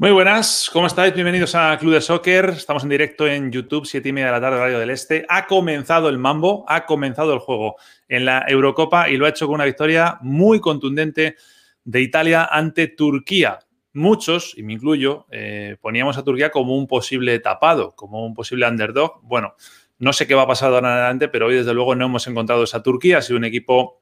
Muy buenas, ¿cómo estáis? Bienvenidos a Club de Soccer. Estamos en directo en YouTube, 7 y media de la tarde, Radio del Este. Ha comenzado el mambo, ha comenzado el juego en la Eurocopa y lo ha hecho con una victoria muy contundente de Italia ante Turquía. Muchos, y me incluyo, eh, poníamos a Turquía como un posible tapado, como un posible underdog. Bueno, no sé qué va a pasar ahora en adelante, pero hoy desde luego no hemos encontrado esa Turquía. Ha sido un equipo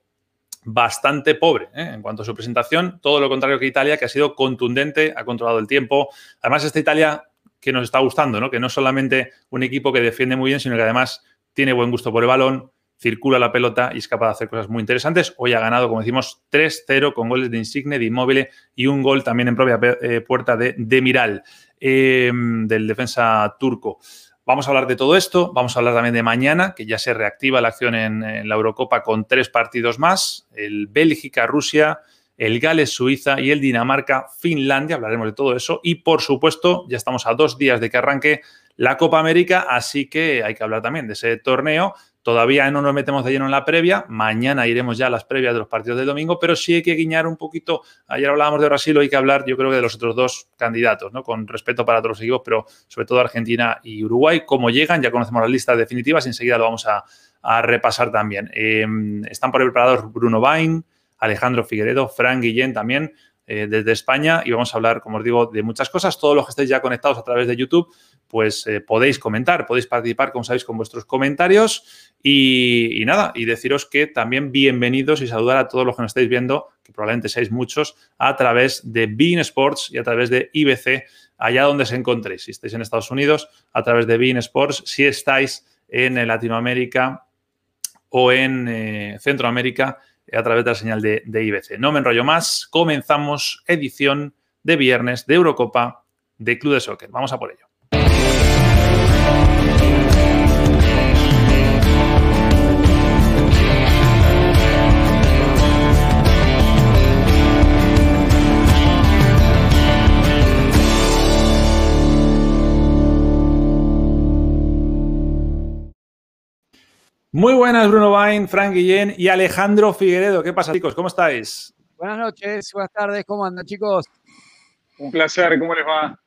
bastante pobre ¿eh? en cuanto a su presentación, todo lo contrario que Italia, que ha sido contundente, ha controlado el tiempo. Además, esta Italia que nos está gustando, ¿no? que no es solamente un equipo que defiende muy bien, sino que además tiene buen gusto por el balón, circula la pelota y es capaz de hacer cosas muy interesantes. Hoy ha ganado, como decimos, 3-0 con goles de Insigne, de Inmóvil y un gol también en propia eh, puerta de Demiral, eh, del defensa turco. Vamos a hablar de todo esto, vamos a hablar también de mañana, que ya se reactiva la acción en, la Eurocopa con tres partidos más, el Bélgica-Rusia, el Gales-Suiza y el Dinamarca-Finlandia, hablaremos de todo eso y por supuesto ya estamos a dos días de que arranque la Copa América, así que hay que hablar también de ese torneo Todavía no nos metemos de lleno en la previa. Mañana iremos ya a las previas de los partidos del domingo, pero sí hay que guiñar un poquito. Ayer hablábamos de Brasil, hoy hay que hablar, yo creo que de los otros dos candidatos, ¿no? Con respeto para todos los equipos, pero sobre todo Argentina y Uruguay. Cómo llegan, ya conocemos las listas definitivas y enseguida lo vamos a, repasar también. Em, están por el preparador Bruno Bain, Alejandro Figueredo, Fran Guillén también. Eh, desde España y vamos a hablar, como os digo, de muchas cosas. Todos los que estéis ya conectados a través de YouTube, pues eh, podéis comentar, podéis participar, como sabéis, con vuestros comentarios y, nada, y deciros que también bienvenidos y saludar a todos los que nos estáis viendo, que probablemente seáis muchos, a través de Bean Sports y a través de IBC, allá donde se encontréis. Si estáis en Estados Unidos, a través de Bean Sports, si estáis en Latinoamérica o en eh, Centroamérica, a través de la señal de, IBC. No me enrollo más, comenzamos edición de viernes de Eurocopa de Club de Soccer. Vamos a por ello. Muy buenas, Bruno Bain, Frank Guillén y Alejandro Figueredo. ¿Qué pasa, chicos? ¿Cómo estáis? Buenas noches, buenas tardes, ¿cómo andan, chicos? Un placer, ¿cómo les va?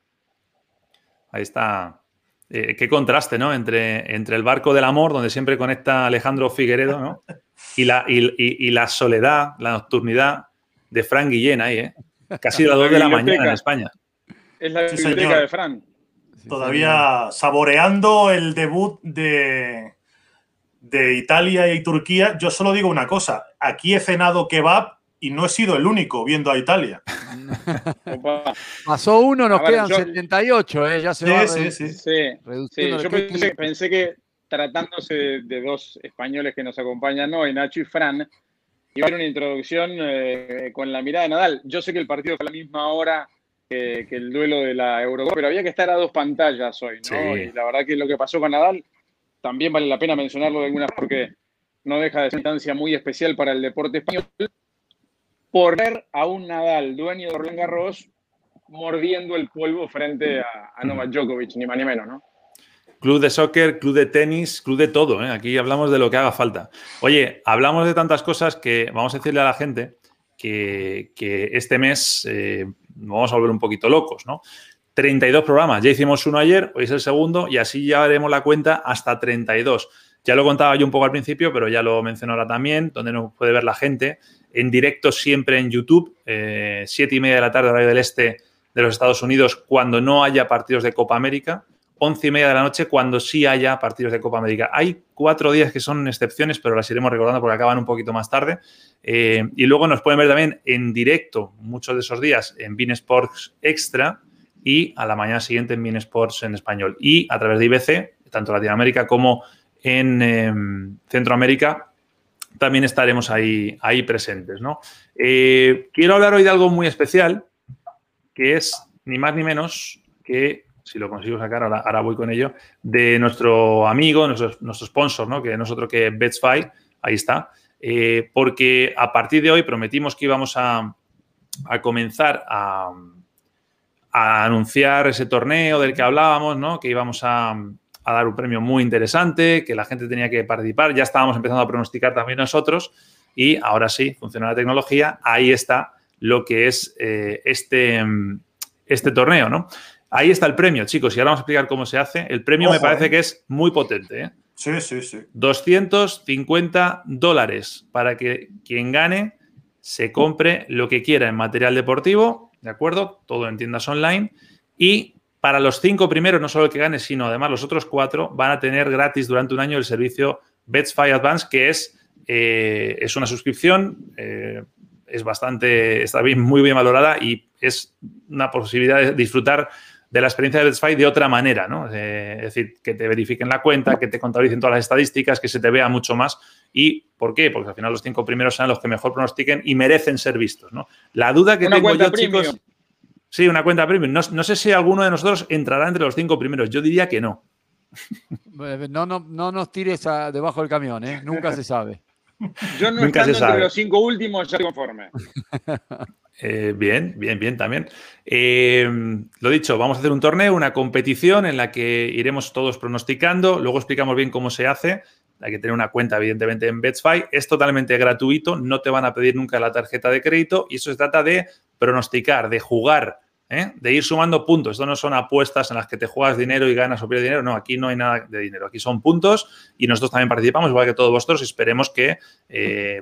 Ahí está. Eh, qué contraste, ¿no? Entre, entre el barco del amor, donde siempre conecta Alejandro Figueredo, ¿no? Y la, y, la soledad, la nocturnidad de Frank Guillén ahí, ¿eh? Casi las dos de la mañana en España. Es la biblioteca de Frank. Todavía saboreando el debut de, de Italia y Turquía, yo solo digo una cosa, aquí he cenado kebab y no he sido el único viendo a Italia. Pasó uno, nos quedan 78, ¿eh? ya se va sí, sí, sí. Yo pensé, que tratándose de, dos españoles que nos acompañan hoy, Nacho y Fran, iba a haber una introducción eh, con la mirada de Nadal. Yo sé que el partido fue a la misma hora que, que el duelo de la Eurocopa, pero había que estar a dos pantallas hoy, ¿no? Y la verdad que lo que pasó con Nadal también vale la pena mencionarlo de alguna porque no deja de ser una instancia muy especial para el deporte español, por ver a un Nadal, dueño de Roland Garros, mordiendo el polvo frente a, Novak Djokovic, ni más ni menos, ¿no? Club de soccer, club de tenis, club de todo. ¿eh? Aquí hablamos de lo que haga falta. Oye, hablamos de tantas cosas que vamos a decirle a la gente que, este mes eh, vamos a volver un poquito locos, ¿no? 32 programas. Ya hicimos uno ayer, hoy es el segundo y así ya haremos la cuenta hasta 32. Ya lo contaba yo un poco al principio, pero ya lo menciono ahora también, donde nos puede ver la gente. En directo siempre en YouTube, eh, siete y media de la tarde, horario del este de los Estados Unidos, cuando no haya partidos de Copa América. Once y media de la noche cuando sí haya partidos de Copa América. Hay cuatro días que son excepciones, pero las iremos recordando porque acaban un poquito más tarde. Eh, y luego nos pueden ver también en directo muchos de esos días en Bean Sports Extra, y a la mañana siguiente en Min Sports en español. Y a través de IBC, tanto Latinoamérica como en em, Centroamérica, también estaremos ahí, ahí presentes. ¿no? Eh, quiero hablar hoy de algo muy especial, que es ni más ni menos que si lo consigo sacar, ahora, voy con ello, de nuestro amigo, nuestro, nuestro sponsor, ¿no? que no es otro que Betsfy, ahí está, eh, porque a partir de hoy prometimos que íbamos a, comenzar a, anunciar ese torneo del que hablábamos, ¿no? que íbamos a, dar un premio muy interesante, que la gente tenía que participar, ya estábamos empezando a pronosticar también nosotros y ahora sí, funciona la tecnología, ahí está lo que es eh, este, este torneo, ¿no? Ahí está el premio, chicos, y ahora vamos a explicar cómo se hace. El premio me parece eh. que es muy potente. ¿eh? Sí, sí, sí. 250 dólares para que quien gane se compre lo que quiera en material deportivo, ¿de acuerdo? Todo en tiendas online. Y para los cinco primeros, no solo el que gane, sino además los otros cuatro, van a tener gratis durante un año el servicio Betsfy Advance, que es, eh, es una suscripción, es bastante, está bien, muy bien valorada y es una posibilidad de disfrutar de la experiencia de Betsfy de otra manera, ¿no? Eh, es decir, que te verifiquen la cuenta, que te contabilicen todas las estadísticas, que se te vea mucho más. ¿Y por qué? Porque al final los cinco primeros serán los que mejor pronostiquen y merecen ser vistos, ¿no? La duda que tengo yo, chicos... Sí, una cuenta premium. No, sé si alguno de nosotros entrará entre los cinco primeros. Yo diría que no. No, no, no nos tires debajo del camión, ¿eh? Nunca se sabe. Yo no Nunca estando entre los cinco últimos, ya conforme. Eh, bien, bien, bien también. Eh, lo dicho, vamos a hacer un torneo, una competición en la que iremos todos pronosticando, luego explicamos bien cómo se hace. Hay que tener una cuenta, evidentemente, en Betsfy. Es totalmente gratuito, no te van a pedir nunca la tarjeta de crédito y eso se trata de pronosticar, de jugar, ¿eh? de ir sumando puntos. Esto no son apuestas en las que te juegas dinero y ganas o pierdes dinero. No, aquí no hay nada de dinero. Aquí son puntos y nosotros también participamos, igual que todos vosotros. Esperemos que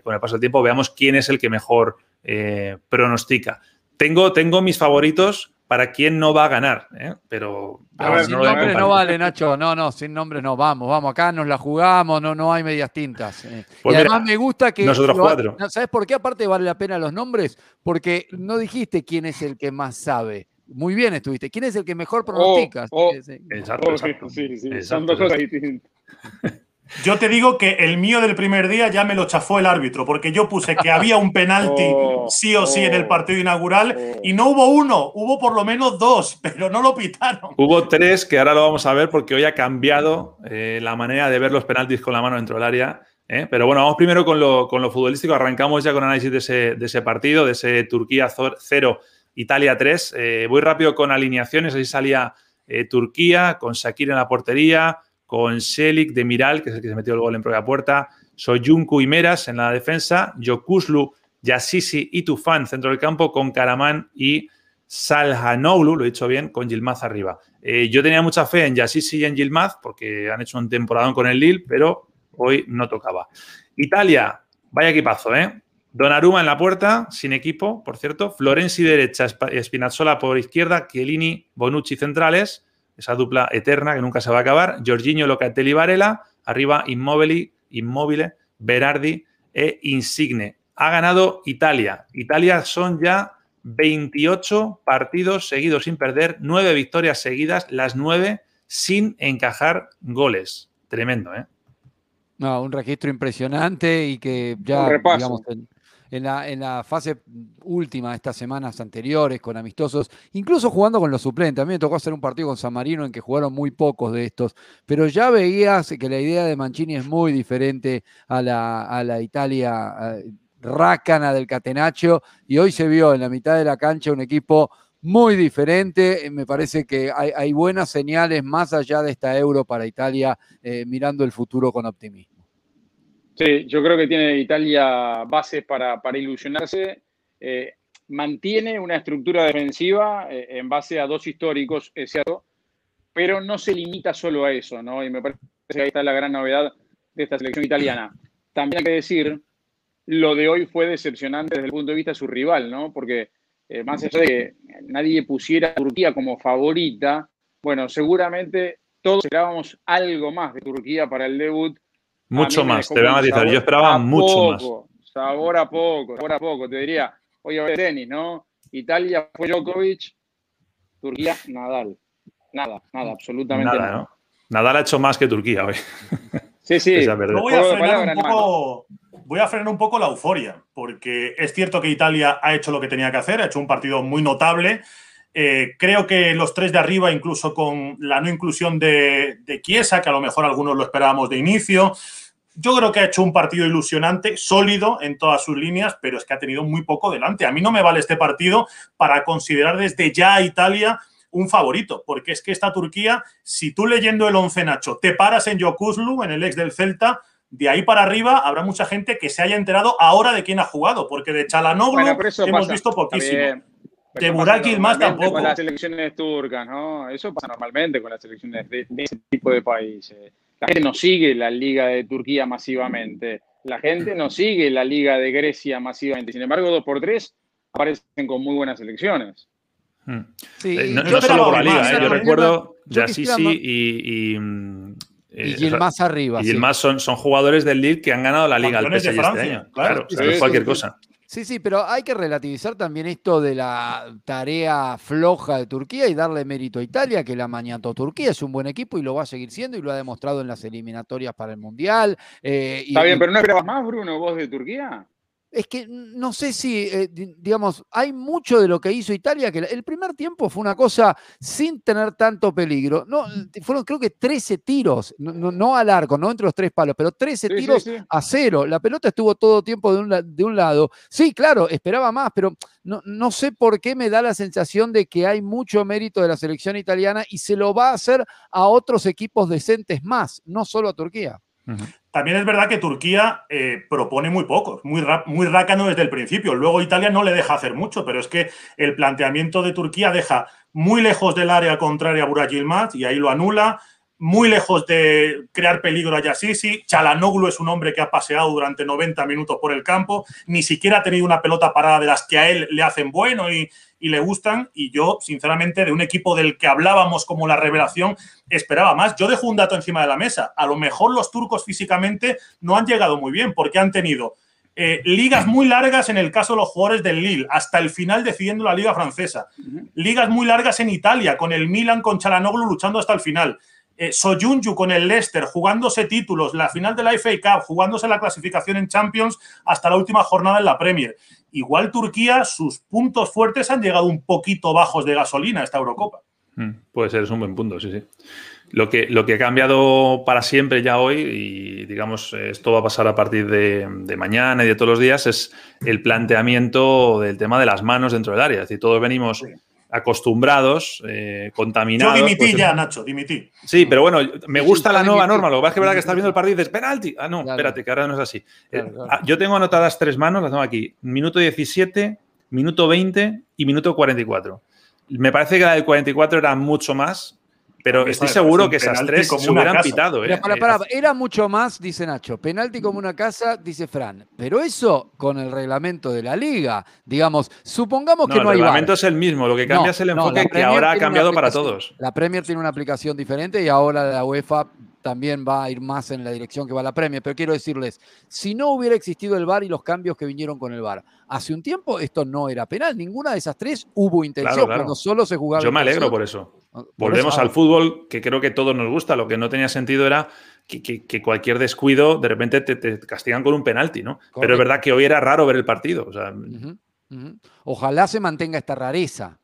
con el paso del tiempo veamos quién es el que mejor eh, pronostica. Tengo, tengo mis favoritos para quién no va a ganar, ¿eh? pero... sin nombre no vale, Nacho. No, no, sin nombre no. Vamos, vamos, acá nos la jugamos, no, no hay medias tintas. Eh. Pues y además me gusta que... Nosotros cuatro. ¿Sabes por qué aparte vale la pena los nombres? Porque no dijiste quién es el que más sabe. Muy bien estuviste. ¿Quién es el que mejor pronostica? Oh, oh. exacto, Sí, sí, Son dos cosas distintas. Yo te digo que el mío del primer día ya me lo chafó el árbitro, porque yo puse que había un penalti oh, sí o sí en el oh, partido inaugural oh. y no hubo uno, hubo por lo menos dos, pero no lo pitaron. Hubo tres que ahora lo vamos a ver porque hoy ha cambiado eh, la manera de ver los penaltis con la mano dentro del área. ¿eh? Pero bueno, vamos primero con lo, futbolístico. Arrancamos ya con análisis de ese, partido, de ese Turquía 0, Italia 3. Eh, voy rápido con alineaciones. Ahí salía Turquía con Shakir en la portería con Selik de Miral, que es el que se metió el gol en propia puerta, Soyuncu y Meras en la defensa, Yokuslu, Yassisi y Tufan centro del campo, con Karaman y Salhanoglu, lo he dicho bien, con Gilmaz arriba. Eh, yo tenía mucha fe en Yassisi y en Gilmaz porque han hecho un temporadón con el Lille, pero hoy no tocaba. Italia, vaya equipazo, ¿eh? Donnarumma en la puerta, sin equipo, por cierto. Florenzi derecha, Spinazzola por izquierda, Chiellini, Bonucci centrales esa dupla eterna que nunca se va a acabar. Giorginio, Locatelli, Varela, arriba Immobili, Immobile, Berardi e Insigne. Ha ganado Italia. Italia son ya 28 partidos seguidos sin perder, 9 victorias seguidas, las 9 sin encajar goles. Tremendo, ¿eh? No, un registro impresionante y que ya, digamos, en la, fase última de estas semanas anteriores con amistosos, incluso jugando con los suplentes. A mí me tocó hacer un partido con San Marino en que jugaron muy pocos de estos, pero ya veías que la idea de Mancini es muy diferente a la, a la Italia rácana del Catenaccio y hoy se vio en la mitad de la cancha un equipo muy diferente. Me parece que hay, buenas señales más allá de esta euro para Italia, eh, mirando el futuro con optimismo. Sí, yo creo que tiene Italia bases para, ilusionarse. Eh, mantiene una estructura defensiva eh, en base a dos históricos, es cierto, pero no se limita solo a eso, ¿no? Y me parece que ahí está la gran novedad de esta selección italiana. También hay que decir, lo de hoy fue decepcionante desde el punto de vista de su rival, ¿no? Porque eh, más allá de que nadie pusiera a Turquía como favorita, bueno, seguramente todos esperábamos algo más de Turquía para el debut mucho más, te voy a matizar. Yo esperaba mucho más. Sabor a poco, sabor a poco. Te diría, oye, ver tenis, ¿no? Italia fue Djokovic, Turquía, Nadal. Nada, nada, absolutamente nada. ¿no? Nadal ha hecho más que Turquía hoy. Sí, sí. voy, a frenar un poco, voy a frenar un poco la euforia, porque es cierto que Italia ha hecho lo que tenía que hacer, ha hecho un partido muy notable Eh, creo que los tres de arriba, incluso con la no inclusión de, de Chiesa, que a lo mejor algunos lo esperábamos de inicio, yo creo que ha hecho un partido ilusionante, sólido en todas sus líneas, pero es que ha tenido muy poco delante. A mí no me vale este partido para considerar desde ya a Italia un favorito, porque es que esta Turquía, si tú leyendo el once Nacho, te paras en Yokuslu, en el ex del Celta, de ahí para arriba habrá mucha gente que se haya enterado ahora de quién ha jugado, porque de Chalanoglu hemos visto poquísimo. De Burak más tampoco. Con las selecciones turcas, ¿no? Eso pasa normalmente con las selecciones de, ese tipo de países. La gente no sigue la Liga de Turquía masivamente. La gente no sigue la Liga de Grecia masivamente. Sin embargo, dos por tres aparecen con muy buenas selecciones. Hmm. Eh, no, solo por la liga, ¿eh? yo recuerdo Yassisi y, y, mm, eh, y, el más arriba. Y el más son, son jugadores del Lille que han ganado la liga al PSG este año. Claro, claro cualquier cosa. Sí, sí, pero hay que relativizar también esto de la tarea floja de Turquía y darle mérito a Italia, que la mañana Turquía es un buen equipo y lo va a seguir siendo y lo ha demostrado en las eliminatorias para el Mundial. Está bien, pero no esperabas más, Bruno, vos de Turquía es que no sé si, eh, digamos, hay mucho de lo que hizo Italia, que el primer tiempo fue una cosa sin tener tanto peligro. No, fueron creo que 13 tiros, no, al arco, no entre los tres palos, pero 13 tiros a cero. La pelota estuvo todo tiempo de un, de un lado. Sí, claro, esperaba más, pero no, no, sé por qué me da la sensación de que hay mucho mérito de la selección italiana y se lo va a hacer a otros equipos decentes más, no solo a Turquía. También es verdad que Turquía eh, propone muy poco, muy, muy rácano desde el principio. Luego Italia no le deja hacer mucho, pero es que el planteamiento de Turquía deja muy lejos del área contraria a Burak y ahí lo anula muy lejos de crear peligro a Yassisi. Chalanoglu es un hombre que ha paseado durante 90 minutos por el campo, ni siquiera ha tenido una pelota parada de las que a él le hacen bueno y, le gustan. Y yo, sinceramente, de un equipo del que hablábamos como la revelación, esperaba más. Yo dejo un dato encima de la mesa. A lo mejor los turcos físicamente no han llegado muy bien porque han tenido eh, ligas muy largas en el caso de los jugadores del Lille, hasta el final decidiendo la liga francesa. Ligas muy largas en Italia, con el Milan, con Chalanoglu luchando hasta el final eh, Soyunju con el Leicester, jugándose títulos, la final de la FA Cup, jugándose la clasificación en Champions hasta la última jornada en la Premier. Igual Turquía, sus puntos fuertes han llegado un poquito bajos de gasolina a esta Eurocopa. Hmm, puede ser, es un buen punto, sí, sí. Lo que, lo que ha cambiado para siempre ya hoy, y digamos, esto va a pasar a partir de, de, mañana y de todos los días, es el planteamiento del tema de las manos dentro del área. Es decir, todos venimos acostumbrados, eh, contaminados. Yo dimití pues, ya, Nacho, dimití. Sí, pero bueno, me gusta la nueva norma. Lo que pasa es que verdad que estás viendo el partido y dices, penalti. Ah, no, espérate, que ahora no es así. Eh, ah, yo tengo anotadas tres manos, las tengo aquí. Minuto 17, minuto 20 y minuto 44. Me parece que la del 44 era mucho más, pero estoy seguro que esas tres se hubieran pitado. ¿eh? era mucho más, dice Nacho. Penalti como una casa, dice Fran. Pero eso con el reglamento de la liga. Digamos, supongamos que no, hay. El reglamento es el mismo. Lo que cambia es el enfoque que ahora ha cambiado para todos. La Premier tiene una aplicación diferente y ahora la UEFA también va a ir más en la dirección que va la Premier. Pero quiero decirles, si no hubiera existido el VAR y los cambios que vinieron con el VAR, hace un tiempo esto no era penal. Ninguna de esas tres hubo intención, cuando solo se jugaba. Yo me alegro por eso. Ah, Volvemos al fútbol, que creo que todos nos gusta. Lo que no tenía sentido era que, cualquier descuido de repente te, castigan con un penalti, ¿no? Pero es verdad que hoy era raro ver el partido. Ojalá se mantenga esta rareza.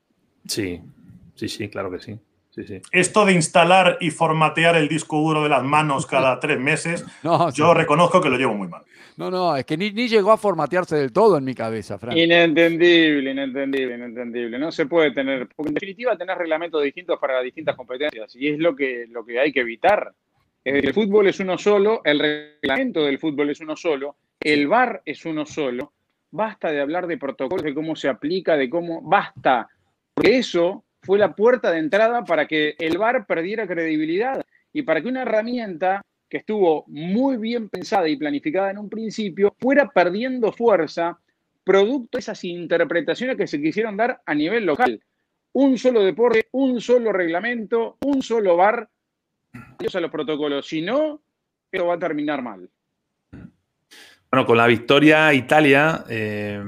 Sí, sí, sí, claro que sí. Esto de instalar y formatear el disco duro de las manos cada tres meses, yo reconozco que lo llevo muy mal. No, no, es que ni, llegó a formatearse del todo en mi cabeza, Frank. Inentendible, inentendible, inentendible. No se puede tener, porque en definitiva tener reglamentos distintos para distintas competencias y es lo que, lo que hay que evitar. El fútbol es uno solo, el reglamento del fútbol es uno solo, el VAR es uno solo. Basta de hablar de protocolos, de cómo se aplica, de cómo. Basta. Porque eso fue la puerta de entrada para que el VAR perdiera credibilidad y para que una herramienta que estuvo muy bien pensada y planificada en un principio, fuera perdiendo fuerza producto de esas interpretaciones que se quisieron dar a nivel local. Un solo deporte, un solo reglamento, un solo adiós a los protocolos. Si no, esto va a terminar mal. Bueno, con la victoria Italia eh,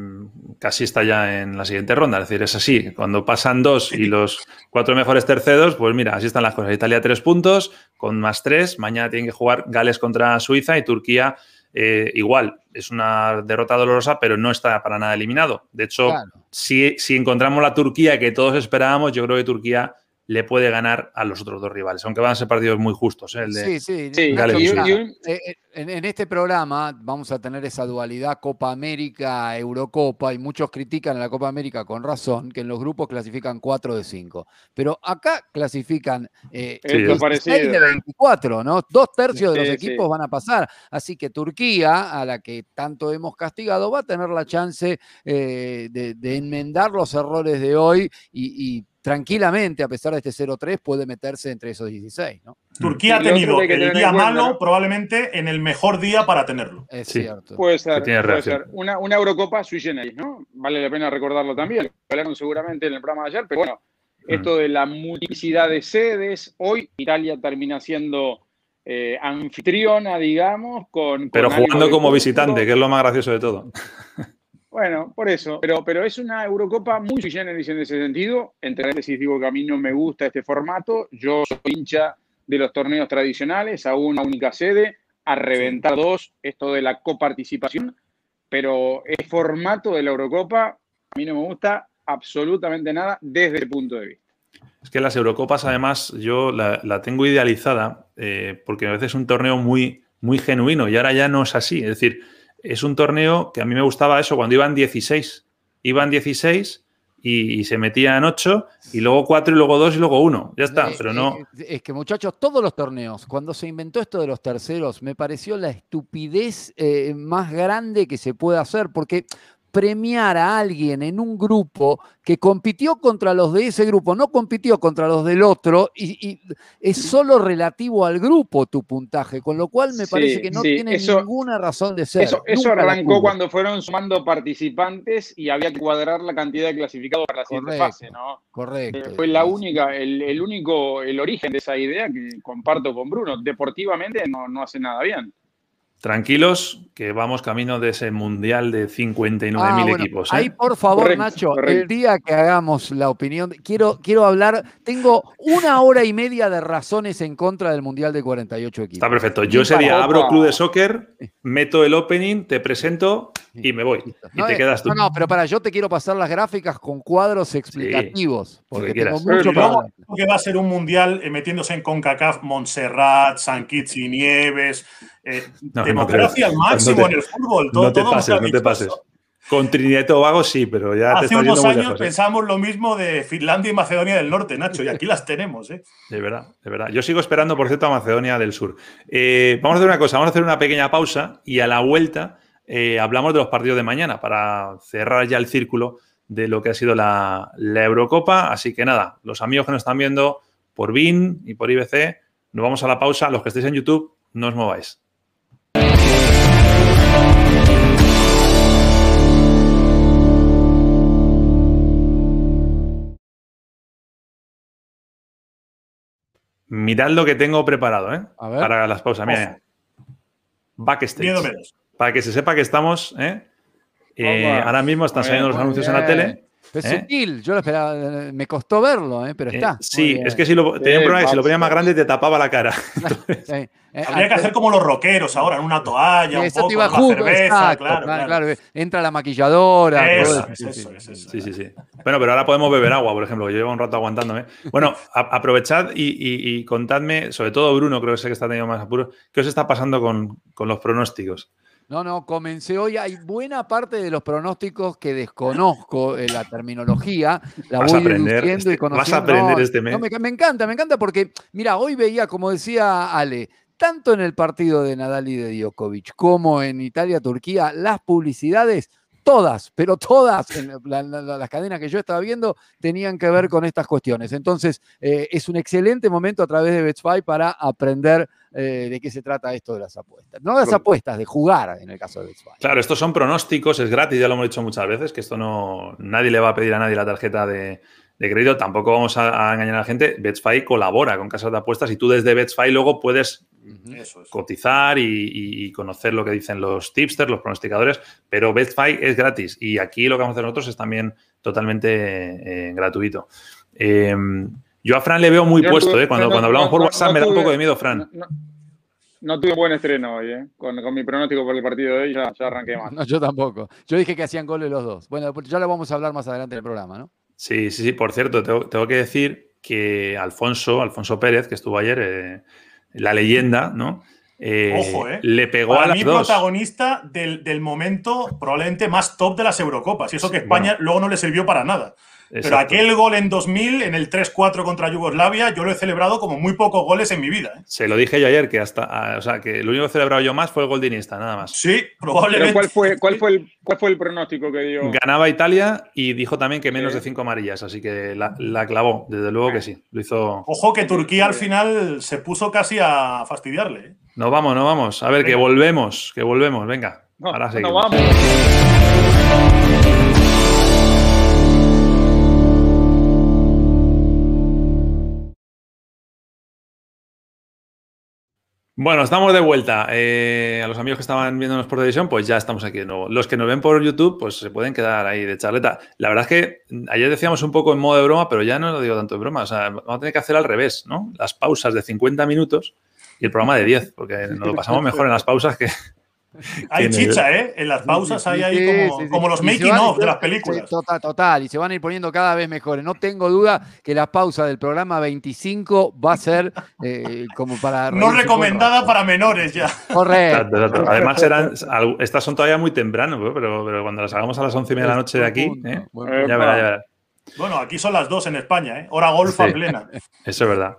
casi está ya en la siguiente ronda. Es decir, es así. Cuando pasan dos y los cuatro mejores terceros, pues mira, así están las cosas. Italia tres puntos, con más tres. Mañana tienen que jugar Gales contra Suiza y Turquía eh, igual es una derrota dolorosa, pero no está para nada eliminado. De hecho, si, si encontramos la Turquía que todos esperábamos, yo creo que Turquía le puede ganar a los otros dos rivales, aunque van a ser partidos muy justos. ¿eh? sí, sí, sí. Eh, eh, en, este programa vamos a tener esa dualidad Copa América, Eurocopa, y muchos critican a la Copa América con razón, que en los grupos clasifican 4 de 5. Pero acá clasifican eh, 6 de 24, ¿no? Dos tercios de los equipos van a pasar. Así que Turquía, a la que tanto hemos castigado, va a tener la chance de, enmendar los errores de hoy y tranquilamente, a pesar de este 0-3, puede meterse entre esos 16, ¿no? Turquía ha tenido el día malo probablemente en el mejor día para tenerlo. Es cierto. Puede ser, puede ser. Una, una, Eurocopa sui generis, ¿no? Vale la pena recordarlo también. Hablaron seguramente en el programa de ayer, pero bueno, mm. esto de la multiplicidad de sedes, hoy Italia termina siendo eh, anfitriona, digamos, con... Pero jugando como visitante, que es lo más gracioso de todo. Bueno, por eso, pero, pero es una Eurocopa muy sui en ese sentido. Entre paréntesis digo que a mí no me gusta este formato. Yo soy hincha de los torneos tradicionales, a una única sede, a reventar dos, esto de la coparticipación, pero el formato de la Eurocopa a mí no me gusta absolutamente nada desde el punto de vista. Es que las Eurocopas, además, yo la, tengo idealizada eh, porque a veces es un torneo muy, muy genuino y ahora ya no es así. Es decir, es un torneo que a mí me gustaba eso cuando iban 16. Iban 16 y, se metían 8 y luego 4 y luego 2 y luego 1. Ya está, pero no. Es que muchachos, todos los torneos, cuando se inventó esto de los terceros, me pareció la estupidez eh, más grande que se puede hacer, porque premiar a alguien en un grupo que compitió contra los de ese grupo, no compitió contra los del otro, y, es solo relativo al grupo tu puntaje, con lo cual me parece que no tiene ninguna razón de ser. Eso, arrancó cuando fueron sumando participantes y había que cuadrar la cantidad de clasificados para la siguiente fase, ¿no? Correcto. Eh, fue la única, el, único, el origen de esa idea que comparto con Bruno. Deportivamente no, no hace nada bien. Tranquilos, que vamos camino de ese mundial de 59.000 ah, equipos. ¿eh? Ahí, por favor, Nacho, el día que hagamos la opinión, quiero, quiero hablar. Tengo una hora y media de razones en contra del mundial de 48 equipos. Está perfecto. Yo ese día abro Club de Soccer, meto el opening, te presento y me voy. Y te eh, quedas tú. No, no, pero para, yo te quiero pasar las gráficas con cuadros explicativos. porque tengo mucho que va a ser un mundial eh, metiéndose en CONCACAF, Montserrat, San Kitts y Nieves. Eh, democracia al máximo en el fútbol. Todo, no te pases, no te pases. Con Trinidad y Tobago sí, pero ya Hace unos años pensábamos lo mismo de Finlandia y Macedonia del Norte, Nacho, y aquí las tenemos, ¿eh? De verdad, de verdad. Yo sigo esperando, por cierto, a Macedonia del Sur. vamos a hacer una cosa, vamos a hacer una pequeña pausa y a la vuelta eh, hablamos de los partidos de mañana para cerrar ya el círculo de lo que ha sido la, Eurocopa. Así que nada, los amigos que nos están viendo por BIN y por IBC, nos vamos a la pausa. Los que estéis en YouTube, no os mováis. Mirad lo que tengo preparado ¿eh? para las pausas. Mira, backstage para que se sepa que estamos. ¿eh? Eh, ahora mismo están saliendo los anuncios en la tele. Es ¿eh? sutil, yo lo esperaba, me costó verlo, pero está. sí, es que si lo, tenía un problema que si lo ponía más grande te tapaba la cara. Habría que hacer como los rockeros ahora, en una toalla, un poco, una cerveza, claro, claro, Entra la maquilladora. sí, sí, sí, Bueno, pero ahora podemos beber agua, por ejemplo, yo llevo un rato aguantándome. Bueno, aprovechad y, contadme, sobre todo Bruno, creo que sé que está teniendo más apuro, ¿qué os está pasando con, con los pronósticos? No, no, comencé hoy. Hay buena parte de los pronósticos que desconozco en la terminología. La voy aprender este, y. Vas a aprender este mes. me, encanta, me encanta porque, mira, hoy veía, como decía Ale, tanto en el partido de Nadal y de Djokovic como en Italia-Turquía, las publicidades todas, pero todas las cadenas que yo estaba viendo tenían que ver con estas cuestiones. Entonces, eh, es un excelente momento a través de Betspy para aprender eh, de qué se trata esto de las apuestas. No las apuestas, de jugar en el caso de Betfair. Claro, estos son pronósticos, es gratis, ya lo hemos dicho muchas veces, que esto no. Nadie le va a pedir a nadie la tarjeta de, crédito, tampoco vamos a, engañar a la gente. Betfair colabora con casas de apuestas y tú desde Betfair luego puedes cotizar y, conocer lo que dicen los tipsters, los pronosticadores, pero Betfair es gratis y aquí lo que vamos a hacer nosotros es también totalmente eh, gratuito. Em, yo a Fran le veo muy puesto, ¿eh? Cuando, cuando hablamos por WhatsApp me da un poco de miedo, Fran. No tuve buen estreno hoy, ¿eh? con, mi pronóstico por el partido de hoy ya, arranqué mal. No, yo tampoco. Yo dije que hacían goles los dos. Bueno, ya lo vamos a hablar más adelante en el programa, ¿no? Sí, sí, sí. Por cierto, tengo, que decir que Alfonso, Alfonso Pérez, que estuvo ayer, eh, la leyenda, ¿no? Eh, Ojo, ¿eh? Le pegó a mí protagonista del, momento probablemente más top de las Eurocopas. Y eso que España luego no le sirvió para nada. Pero aquel gol en 2000, en el 3-4 contra Yugoslavia, yo lo he celebrado como muy pocos goles en mi vida. ¿eh? Se lo dije yo ayer, que hasta, ah, o sea, que lo único que he celebrado yo más fue el gol de Iniesta, nada más. Sí, probablemente. cuál, fue, cuál, fue el, ¿Cuál fue el pronóstico que dio? Ganaba Italia y dijo también que menos de cinco amarillas, así que la, clavó, desde luego que sí. Lo hizo. Ojo que Turquía al final se puso casi a fastidiarle. ¿eh? No vamos, no vamos. A ver, que volvemos, que volvemos, venga. ahora seguimos. No vamos. Bueno, estamos de vuelta. Eh, a los amigos que estaban viéndonos por televisión, pues ya estamos aquí de nuevo. Los que nos ven por YouTube, pues se pueden quedar ahí de charleta. La verdad es que ayer decíamos un poco en modo de broma, pero ya no lo digo tanto de broma. O sea, vamos a tener que hacer al revés, ¿no? Las pausas de 50 minutos y el programa de 10, porque nos lo pasamos mejor en las pausas que, hay chicha, ¿eh? En las pausas hay ahí como, los making of de las películas. Total, total, y se van a ir poniendo cada vez mejores. No tengo duda que la pausa del programa 25 va a ser eh, como para. No recomendada para menores ya. Correcto. Además, serán, estas son todavía muy temprano, pero, pero cuando las hagamos a las 11 y media de la noche de aquí, ¿eh? ya verá, ya verá. Bueno, aquí son las dos en España, ¿eh? Hora golfa plena. Eso es verdad.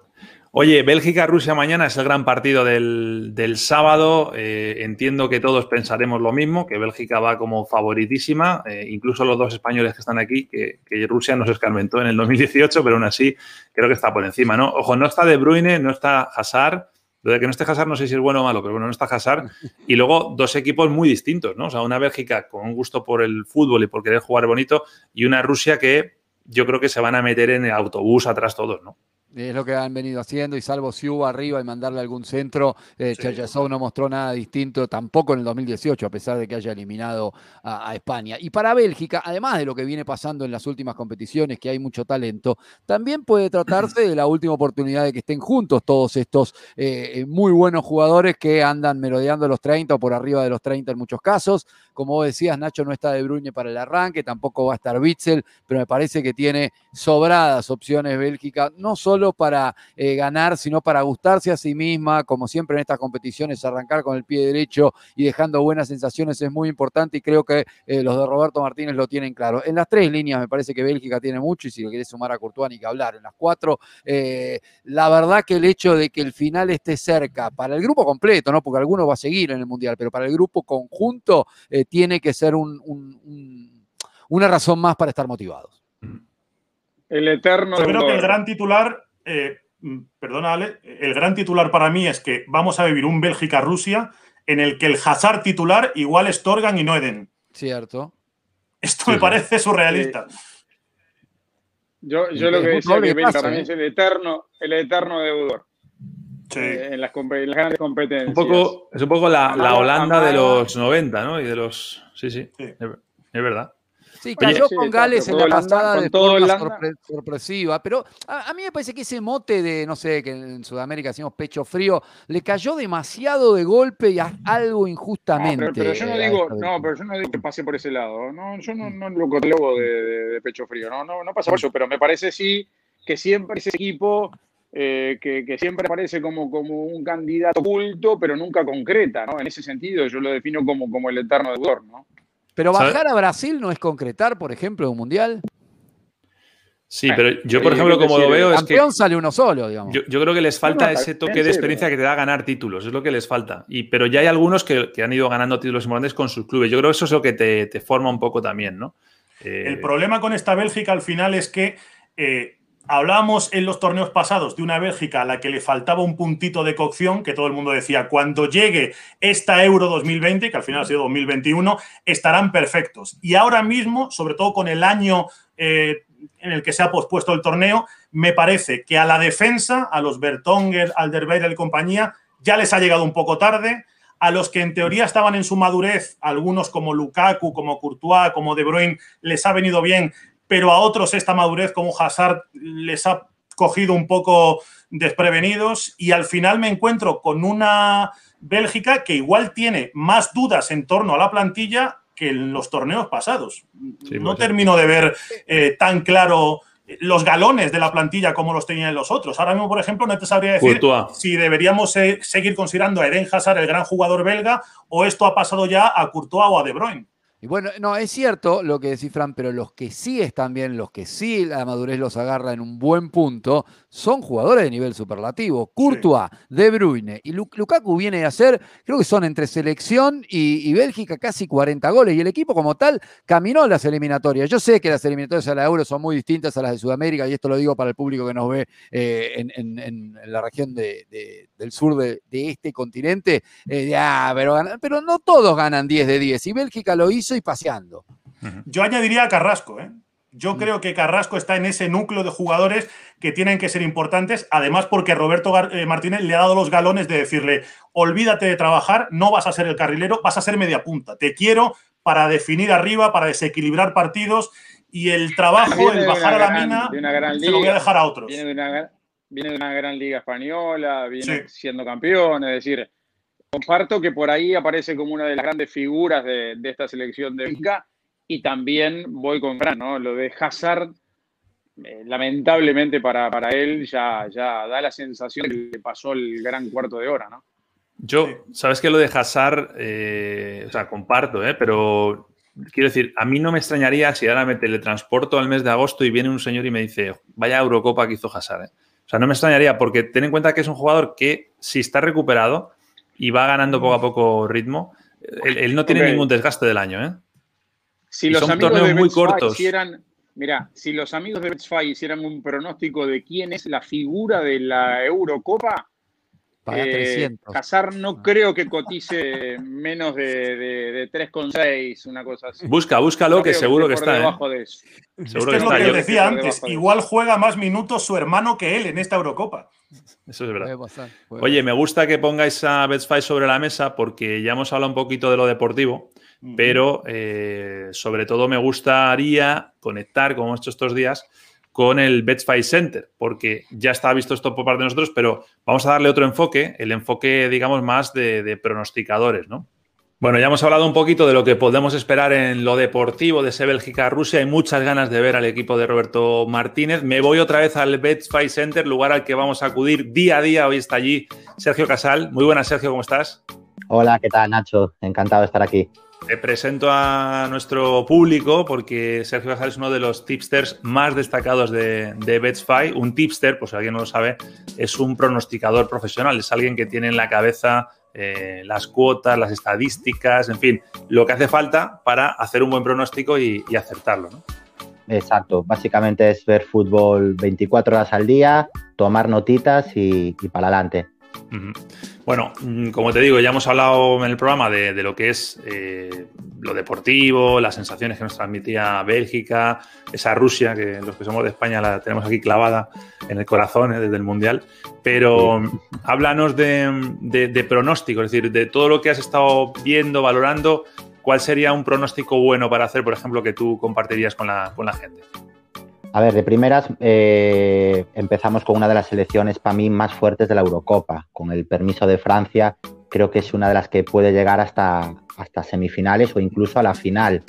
Oye, Bélgica-Rusia mañana es el gran partido del, sábado. Eh, entiendo que todos pensaremos lo mismo, que Bélgica va como favoritísima, eh, incluso los dos españoles que están aquí, que, Rusia nos escarmentó en el 2018, pero aún así creo que está por encima, ¿no? Ojo, no está De Bruyne, no está Hazard. Lo de que no esté Hazard no sé si es bueno o malo, pero bueno, no está Hazard. Y luego dos equipos muy distintos, ¿no? O sea, una Bélgica con un gusto por el fútbol y por querer jugar bonito y una Rusia que yo creo que se van a meter en el autobús atrás todos, ¿no? Es lo que han venido haciendo y salvo Siu arriba y mandarle algún centro, eh, no mostró nada distinto tampoco en el 2018, a pesar de que haya eliminado a, España. Y para Bélgica, además de lo que viene pasando en las últimas competiciones, que hay mucho talento, también puede tratarse de la última oportunidad de que estén juntos todos estos eh, muy buenos jugadores que andan merodeando los 30 o por arriba de los 30 en muchos casos. Como vos decías, Nacho no está de Bruyne para el arranque, tampoco va a estar Witzel, pero me parece que tiene sobradas opciones Bélgica, no solo para eh, ganar, sino para gustarse a sí misma, como siempre en estas competiciones, arrancar con el pie derecho y dejando buenas sensaciones es muy importante y creo que eh, los de Roberto Martínez lo tienen claro. En las tres líneas me parece que Bélgica tiene mucho y si le querés sumar a Courtois ni que hablar. En las cuatro, eh, la verdad que el hecho de que el final esté cerca, para el grupo completo, ¿no? porque alguno va a seguir en el Mundial, pero para el grupo conjunto, tiene que ser una razón más para estar motivados. El eterno. Yo creo que el gran titular, eh, perdona Ale, el gran titular para mí es que vamos a vivir un Bélgica-Rusia en el que el Hazard titular igual es Torgan y no Eden. Cierto. Esto me parece surrealista. Yo, lo que decía que para mí es el eterno, el eterno deudor. Eh, en, las, grandes competencias. Un poco, es un poco la, Holanda de los 90, ¿no? Y de los. Sí, sí, Es, verdad. Sí, cayó con Gales en la pasada de forma sorpresiva, pero a, mí me parece que ese mote de, no sé, que en Sudamérica decimos pecho frío, le cayó demasiado de golpe y algo injustamente. pero, yo no digo, no, pero yo no digo que pase por ese lado. No, yo no, no lo catalogo de, de, pecho frío, no, no, no pasa por eso, pero me parece sí que siempre ese equipo eh, que, siempre aparece como, como un candidato oculto, pero nunca concreta, ¿no? En ese sentido yo lo defino como, como el eterno deudor, ¿no? Pero bajar a Brasil no es concretar, por ejemplo, un mundial. Sí, pero yo, por ejemplo, como lo veo, es que. campeón sale uno solo, digamos. Yo, creo que les falta ese toque de experiencia que te da ganar títulos, es lo que les falta. Y, pero ya hay algunos que, han ido ganando títulos importantes con sus clubes. Yo creo que eso es lo que te, forma un poco también, ¿no? El eh, problema con esta Bélgica al final es que eh, Hablábamos en los torneos pasados de una Bélgica a la que le faltaba un puntito de cocción, que todo el mundo decía, cuando llegue esta Euro 2020, que al final ha sido 2021, estarán perfectos. Y ahora mismo, sobre todo con el año eh, en el que se ha pospuesto el torneo, me parece que a la defensa, a los Bertonger, Alderweireld y compañía, ya les ha llegado un poco tarde. A los que en teoría estaban en su madurez, algunos como Lukaku, como Courtois, como De Bruyne, les ha venido bien pero a otros esta madurez como Hazard les ha cogido un poco desprevenidos y al final me encuentro con una Bélgica que igual tiene más dudas en torno a la plantilla que en los torneos pasados. no termino de ver eh, tan claro los galones de la plantilla como los tenían los otros. Ahora mismo, por ejemplo, no te sabría decir si deberíamos seguir considerando a Eden Hazard el gran jugador belga o esto ha pasado ya a Courtois o a De Bruyne. Y bueno, no, es cierto lo que decís, Fran, pero los que sí están bien, los que sí la madurez los agarra en un buen punto, son jugadores de nivel superlativo. Courtois, De Bruyne y Lukaku viene a hacer, creo que son entre selección y, Bélgica casi 40 goles. Y el equipo como tal caminó las eliminatorias. Yo sé que las eliminatorias a la Euro son muy distintas a las de Sudamérica, y esto lo digo para el público que nos ve eh, en, la región del sur de, este continente. Eh, ah, pero, pero no todos ganan 10 de 10. Y Bélgica lo hizo y paseando. Yo añadiría a Carrasco, ¿eh? Yo mm. creo que Carrasco está en ese núcleo de jugadores que tienen que ser importantes, además porque Roberto eh, Martínez le ha dado los galones de decirle, olvídate de trabajar, no vas a ser el carrilero, vas a ser media punta. Te quiero para definir arriba, para desequilibrar partidos y el trabajo, el bajar a la mina, se lo voy a dejar a otros. Viene de una, gran liga española, viene siendo campeón, es decir, Comparto que por ahí aparece como una de las grandes figuras de, esta selección de Benfica y también voy con Fran, ¿no? Lo de Hazard, eh, lamentablemente para, para, él, ya, ya da la sensación de que le pasó el gran cuarto de hora, ¿no? Yo, sabes que lo de Hazard, eh, o sea, comparto, ¿eh? pero quiero decir, a mí no me extrañaría si ahora me teletransporto al mes de agosto y viene un señor y me dice, vaya Eurocopa que hizo Hazard. ¿eh? O sea, no me extrañaría porque ten en cuenta que es un jugador que si está recuperado, y va ganando poco a poco ritmo. Él, no tiene ningún desgaste del año, ¿eh? Si los amigos de muy cortos. Hicieran, mira, si los amigos de Betsfy hicieran un pronóstico de quién es la figura de la Eurocopa, eh, Casar no ah. creo que cotice menos de, de, 3,6, una cosa así. Busca, búscalo, que seguro que, está. ¿eh? Seguro es que, lo que decía antes. Igual juega más minutos su hermano que él en esta Eurocopa. Eso es verdad. Oye, me gusta que pongáis a Betsfy sobre la mesa porque ya hemos hablado un poquito de lo deportivo, pero eh, sobre todo me gustaría conectar, como hemos hecho estos días, con el Betsfy Center, porque ya está visto esto por parte de nosotros, pero vamos a darle otro enfoque, el enfoque, digamos, más de, de pronosticadores, ¿no? Bueno, ya hemos hablado un poquito de lo que podemos esperar en lo deportivo de ese Bélgica-Rusia. Hay muchas ganas de ver al equipo de Roberto Martínez. Me voy otra vez al Betfair Center, lugar al que vamos a acudir día a día. Hoy está allí Sergio Casal. Muy buenas, Sergio, ¿cómo estás? Hola, ¿qué tal, Nacho? Encantado de estar aquí. Te presento a nuestro público porque Sergio Casal es uno de los tipsters más destacados de, de. Un tipster, pues si alguien no lo sabe, es un pronosticador profesional. Es alguien que tiene en la cabeza eh, las cuotas, las estadísticas, en fin, lo que hace falta para hacer un buen pronóstico y, acertarlo. ¿no? Exacto, básicamente es ver fútbol 24 horas al día, tomar notitas y, para adelante. Bueno, mm, como te digo, ya hemos hablado en el programa de, lo que es eh, lo deportivo, las sensaciones que nos transmitía Bélgica, esa Rusia, que los que somos de España la tenemos aquí clavada en el corazón eh, desde el Mundial. Pero háblanos de, pronóstico, es decir, de todo lo que has estado viendo, valorando, ¿cuál sería un pronóstico bueno para hacer, por ejemplo, que tú compartirías con la, con la gente? A ver, de primeras eh, empezamos con una de las selecciones para mí más fuertes de la Eurocopa. Con el permiso de Francia, creo que es una de las que puede llegar hasta, hasta semifinales o incluso a la final.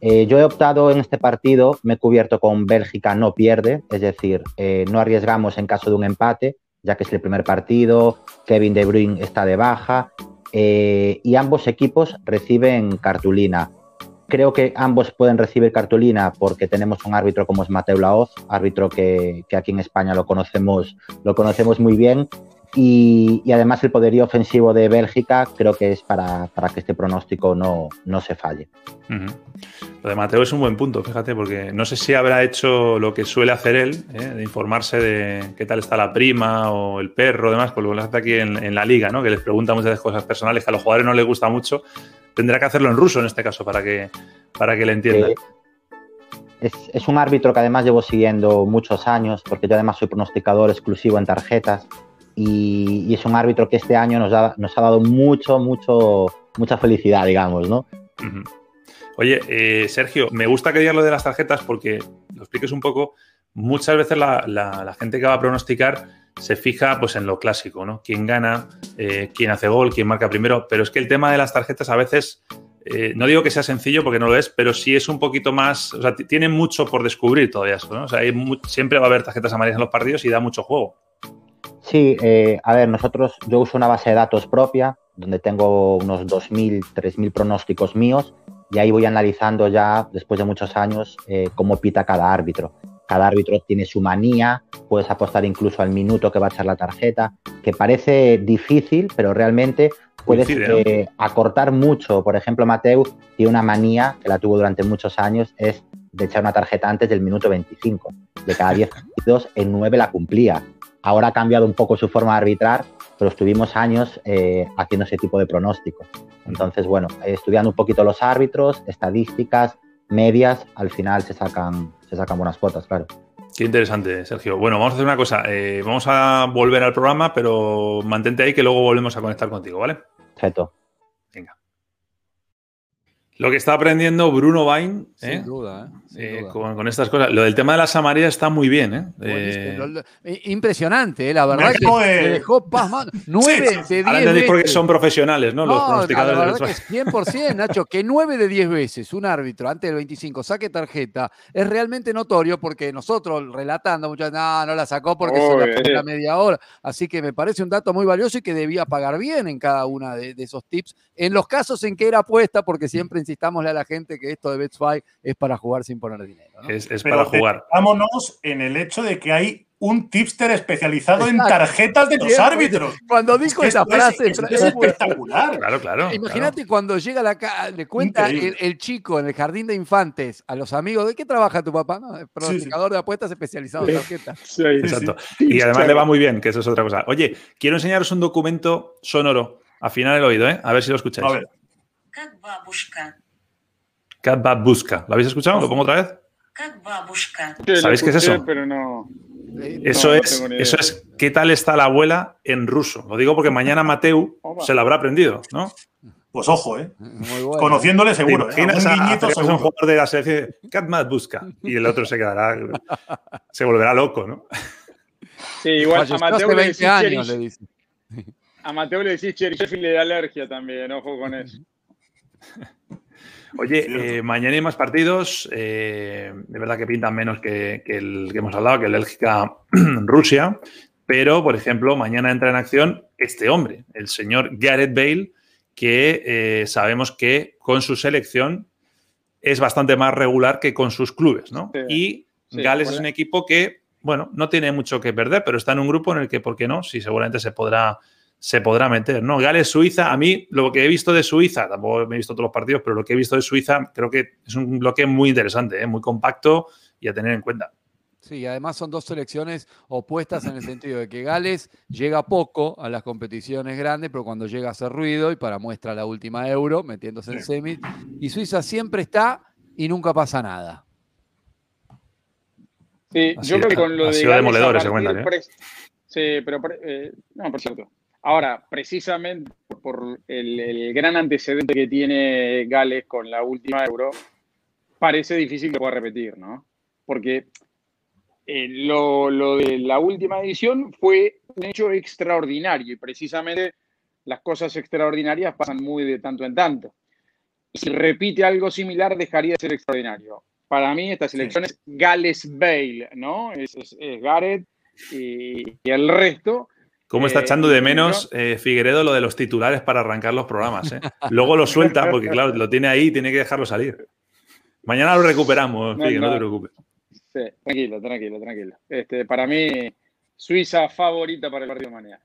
Eh, yo he optado en este partido, me he cubierto con Bélgica no pierde, es decir, eh, no arriesgamos en caso de un empate, ya que es el primer partido, Kevin De Bruyne está de baja y ambos equipos reciben cartulina. Creo que ambos pueden recibir cartulina porque tenemos un árbitro como es Mateo Laoz, árbitro que, aquí en España lo conocemos, lo conocemos muy bien. Y, además el poderío ofensivo de Bélgica creo que es para, que este pronóstico no, no se falle. Lo de Mateo es un buen punto, fíjate, porque no sé si habrá hecho lo que suele hacer él, ¿eh? de informarse de qué tal está la prima o el perro, demás, porque lo hace aquí en, en, la liga, ¿no? que les pregunta muchas cosas personales que a los jugadores no les gusta mucho tendrá que hacerlo en ruso en este caso para que, para que le entiendan. es, un árbitro que además llevo siguiendo muchos años, porque yo además soy pronosticador exclusivo en tarjetas, y, es un árbitro que este año nos, nos ha dado mucho, mucho, mucha felicidad, digamos, ¿no? Oye, eh, Sergio, me gusta que digas lo de las tarjetas porque lo expliques un poco muchas veces la, gente que va a pronosticar se fija pues en lo clásico, ¿no? Quién gana, eh, quién hace gol, quién marca primero, pero es que el tema de las tarjetas a veces, eh, no digo que sea sencillo porque no lo es, pero sí es un poquito más, o sea, tiene mucho por descubrir todavía, ¿no? O sea, siempre va a haber tarjetas amarillas en los partidos y da mucho juego. Sí, eh, a ver, nosotros, yo uso una base de datos propia, donde tengo unos 2.000, 3.000 pronósticos míos, y ahí voy analizando ya, después de muchos años, cómo pita cada árbitro. Cada árbitro tiene su manía, puedes apostar incluso al minuto que va a echar la tarjeta, que parece difícil, pero realmente puedes eh, acortar mucho. Por ejemplo, Mateu tiene una manía que la tuvo durante muchos años, es de echar una tarjeta antes del minuto 25. De cada 10 partidos, en 9 la cumplía. Ahora ha cambiado un poco su forma de arbitrar, pero estuvimos años eh, haciendo ese tipo de pronósticos. Entonces, bueno, estudiando un poquito los árbitros, estadísticas, medias, al final se sacan se sacan buenas cuotas, claro. Qué interesante, Sergio. Bueno, vamos a hacer una cosa. Eh, vamos a volver al programa, pero mantente ahí que luego volvemos a conectar contigo, ¿vale? Perfecto. Lo que está aprendiendo Bruno Bain. Sin ¿eh? duda, ¿eh? eh con, estas cosas. Lo del tema de las amarillas está muy bien. ¿eh? eh impresionante, la verdad. Que me dejó pasmado. 9 de 10 Ahora porque son profesionales, ¿no? Los pronosticadores. La verdad que 100%, Nacho, que 9 de 10 veces un árbitro antes del 25 saque tarjeta es realmente notorio porque nosotros relatando muchas no, no la sacó porque se la fue la media hora. Así que me parece un dato muy valioso y que debía pagar bien en cada una de, de esos tips. En los casos en que era apuesta, porque siempre insistámosle a la gente que esto de BetSpy es para jugar sin poner dinero. Es, para jugar. Vámonos en el hecho de que hay un tipster especializado en tarjetas de los árbitros. Cuando dijo esa frase, es, espectacular. Claro, claro. Imagínate cuando llega la le cuenta el, chico en el jardín de infantes a los amigos, ¿de qué trabaja tu papá? No, pronosticador de apuestas especializado en tarjetas. Sí, Exacto. Y además le va muy bien, que eso es otra cosa. Oye, quiero enseñaros un documento sonoro. Afinar el oído, ¿eh? A ver si lo escucháis. A ver. Cat Babushka. ¿Lo habéis escuchado? ¿Lo pongo otra vez? ¿Sabéis qué es eso? Pero no. Eso, es, eso es qué tal está la abuela en ruso. Lo digo porque mañana Mateu se lo habrá aprendido, ¿no? Pues ojo, ¿eh? Conociéndole seguro. ¿eh? Un guiñito seguro. un jugador de la selección Cat busca y el otro se quedará, se volverá loco, ¿no? Sí, igual a Mateo le decís años, le dice. A Mateo le decís y le da alergia también, ojo con eso. Oye, eh, mañana hay más partidos. Eh, de verdad que pintan menos que, el que hemos hablado, que el Bélgica-Rusia. Pero, por ejemplo, mañana entra en acción este hombre, el señor Gareth Bale, que eh, sabemos que con su selección es bastante más regular que con sus clubes, ¿no? y Gales es un equipo que, bueno, no tiene mucho que perder, pero está en un grupo en el que, ¿por qué no? Sí, seguramente se podrá se podrá meter, ¿no? Gales, Suiza, a mí lo que he visto de Suiza, tampoco me he visto todos los partidos, pero lo que he visto de Suiza creo que es un bloque muy interesante, ¿eh? muy compacto y a tener en cuenta. Sí, además son dos selecciones opuestas en el sentido de que Gales llega poco a las competiciones grandes, pero cuando llega a hacer ruido, y para muestra la última Euro, metiéndose en semis, y Suiza siempre está y nunca pasa nada. Sí, yo creo que con lo de. demoledores, se cuentan, ¿eh? Sí, pero. Eh, no, por cierto. Ahora, precisamente por el, gran antecedente que tiene Gales con la última Euro, parece difícil que pueda repetir, ¿no? Porque eh, lo, de la última edición fue un hecho extraordinario y precisamente las cosas extraordinarias pasan muy de tanto en tanto. Y si repite algo similar, dejaría de ser extraordinario. Para mí, esta selección es Gales-Bale, ¿no? Es, Gareth y el resto ¿Cómo está eh, echando de menos eh, Figueredo lo de los titulares para arrancar los programas? Eh? Luego lo suelta porque, claro, lo tiene ahí y tiene que dejarlo salir. Mañana lo recuperamos, no, no. te preocupes. Sí, tranquilo, tranquilo, tranquilo. Este, para mí, Suiza favorita para el partido de mañana.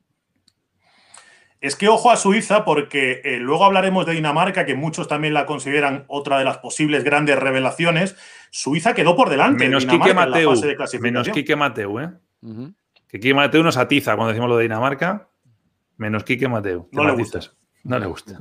Es que ojo a Suiza porque luego hablaremos de Dinamarca, que muchos también la consideran otra de las posibles grandes revelaciones. Suiza quedó por delante. Menos Quique Mateu. Menos Quique Mateu, ¿eh? Que Quique Mateo nos atiza cuando decimos lo de Dinamarca, menos Quique Mateo. No le gusta. No le gusta.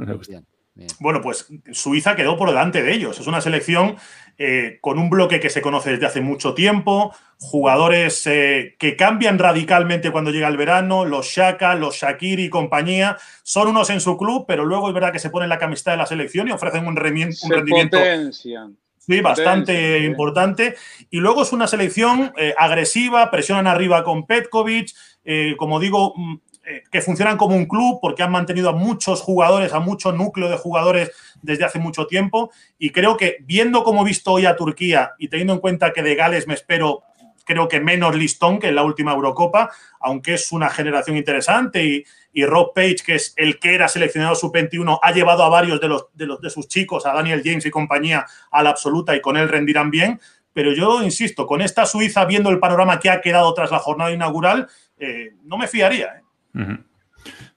Bueno, pues Suiza quedó por delante de ellos. Es una selección eh, con un bloque que se conoce desde hace mucho tiempo, jugadores eh, que cambian radicalmente cuando llega el verano, los Shaka, los Shakiri y compañía, son unos en su club, pero luego es verdad que se ponen la camiseta de la selección y ofrecen un, rendimiento. Potencian. Sí, bastante importante. Y luego es una selección eh, agresiva, presionan arriba con Petkovic, eh, como digo, mm, eh, que funcionan como un club porque han mantenido a muchos jugadores, a mucho núcleo de jugadores desde hace mucho tiempo. Y creo que viendo cómo he visto hoy a Turquía y teniendo en cuenta que de Gales me espero creo que menos listón que en la última Eurocopa, aunque es una generación interesante y, y Rob Page, que es el que era seleccionado sub-21, ha llevado a varios de, los, de, los, de sus chicos, a Daniel James y compañía, a la absoluta y con él rendirán bien. Pero yo insisto, con esta Suiza, viendo el panorama que ha quedado tras la jornada inaugural, eh, no me fiaría. ¿eh?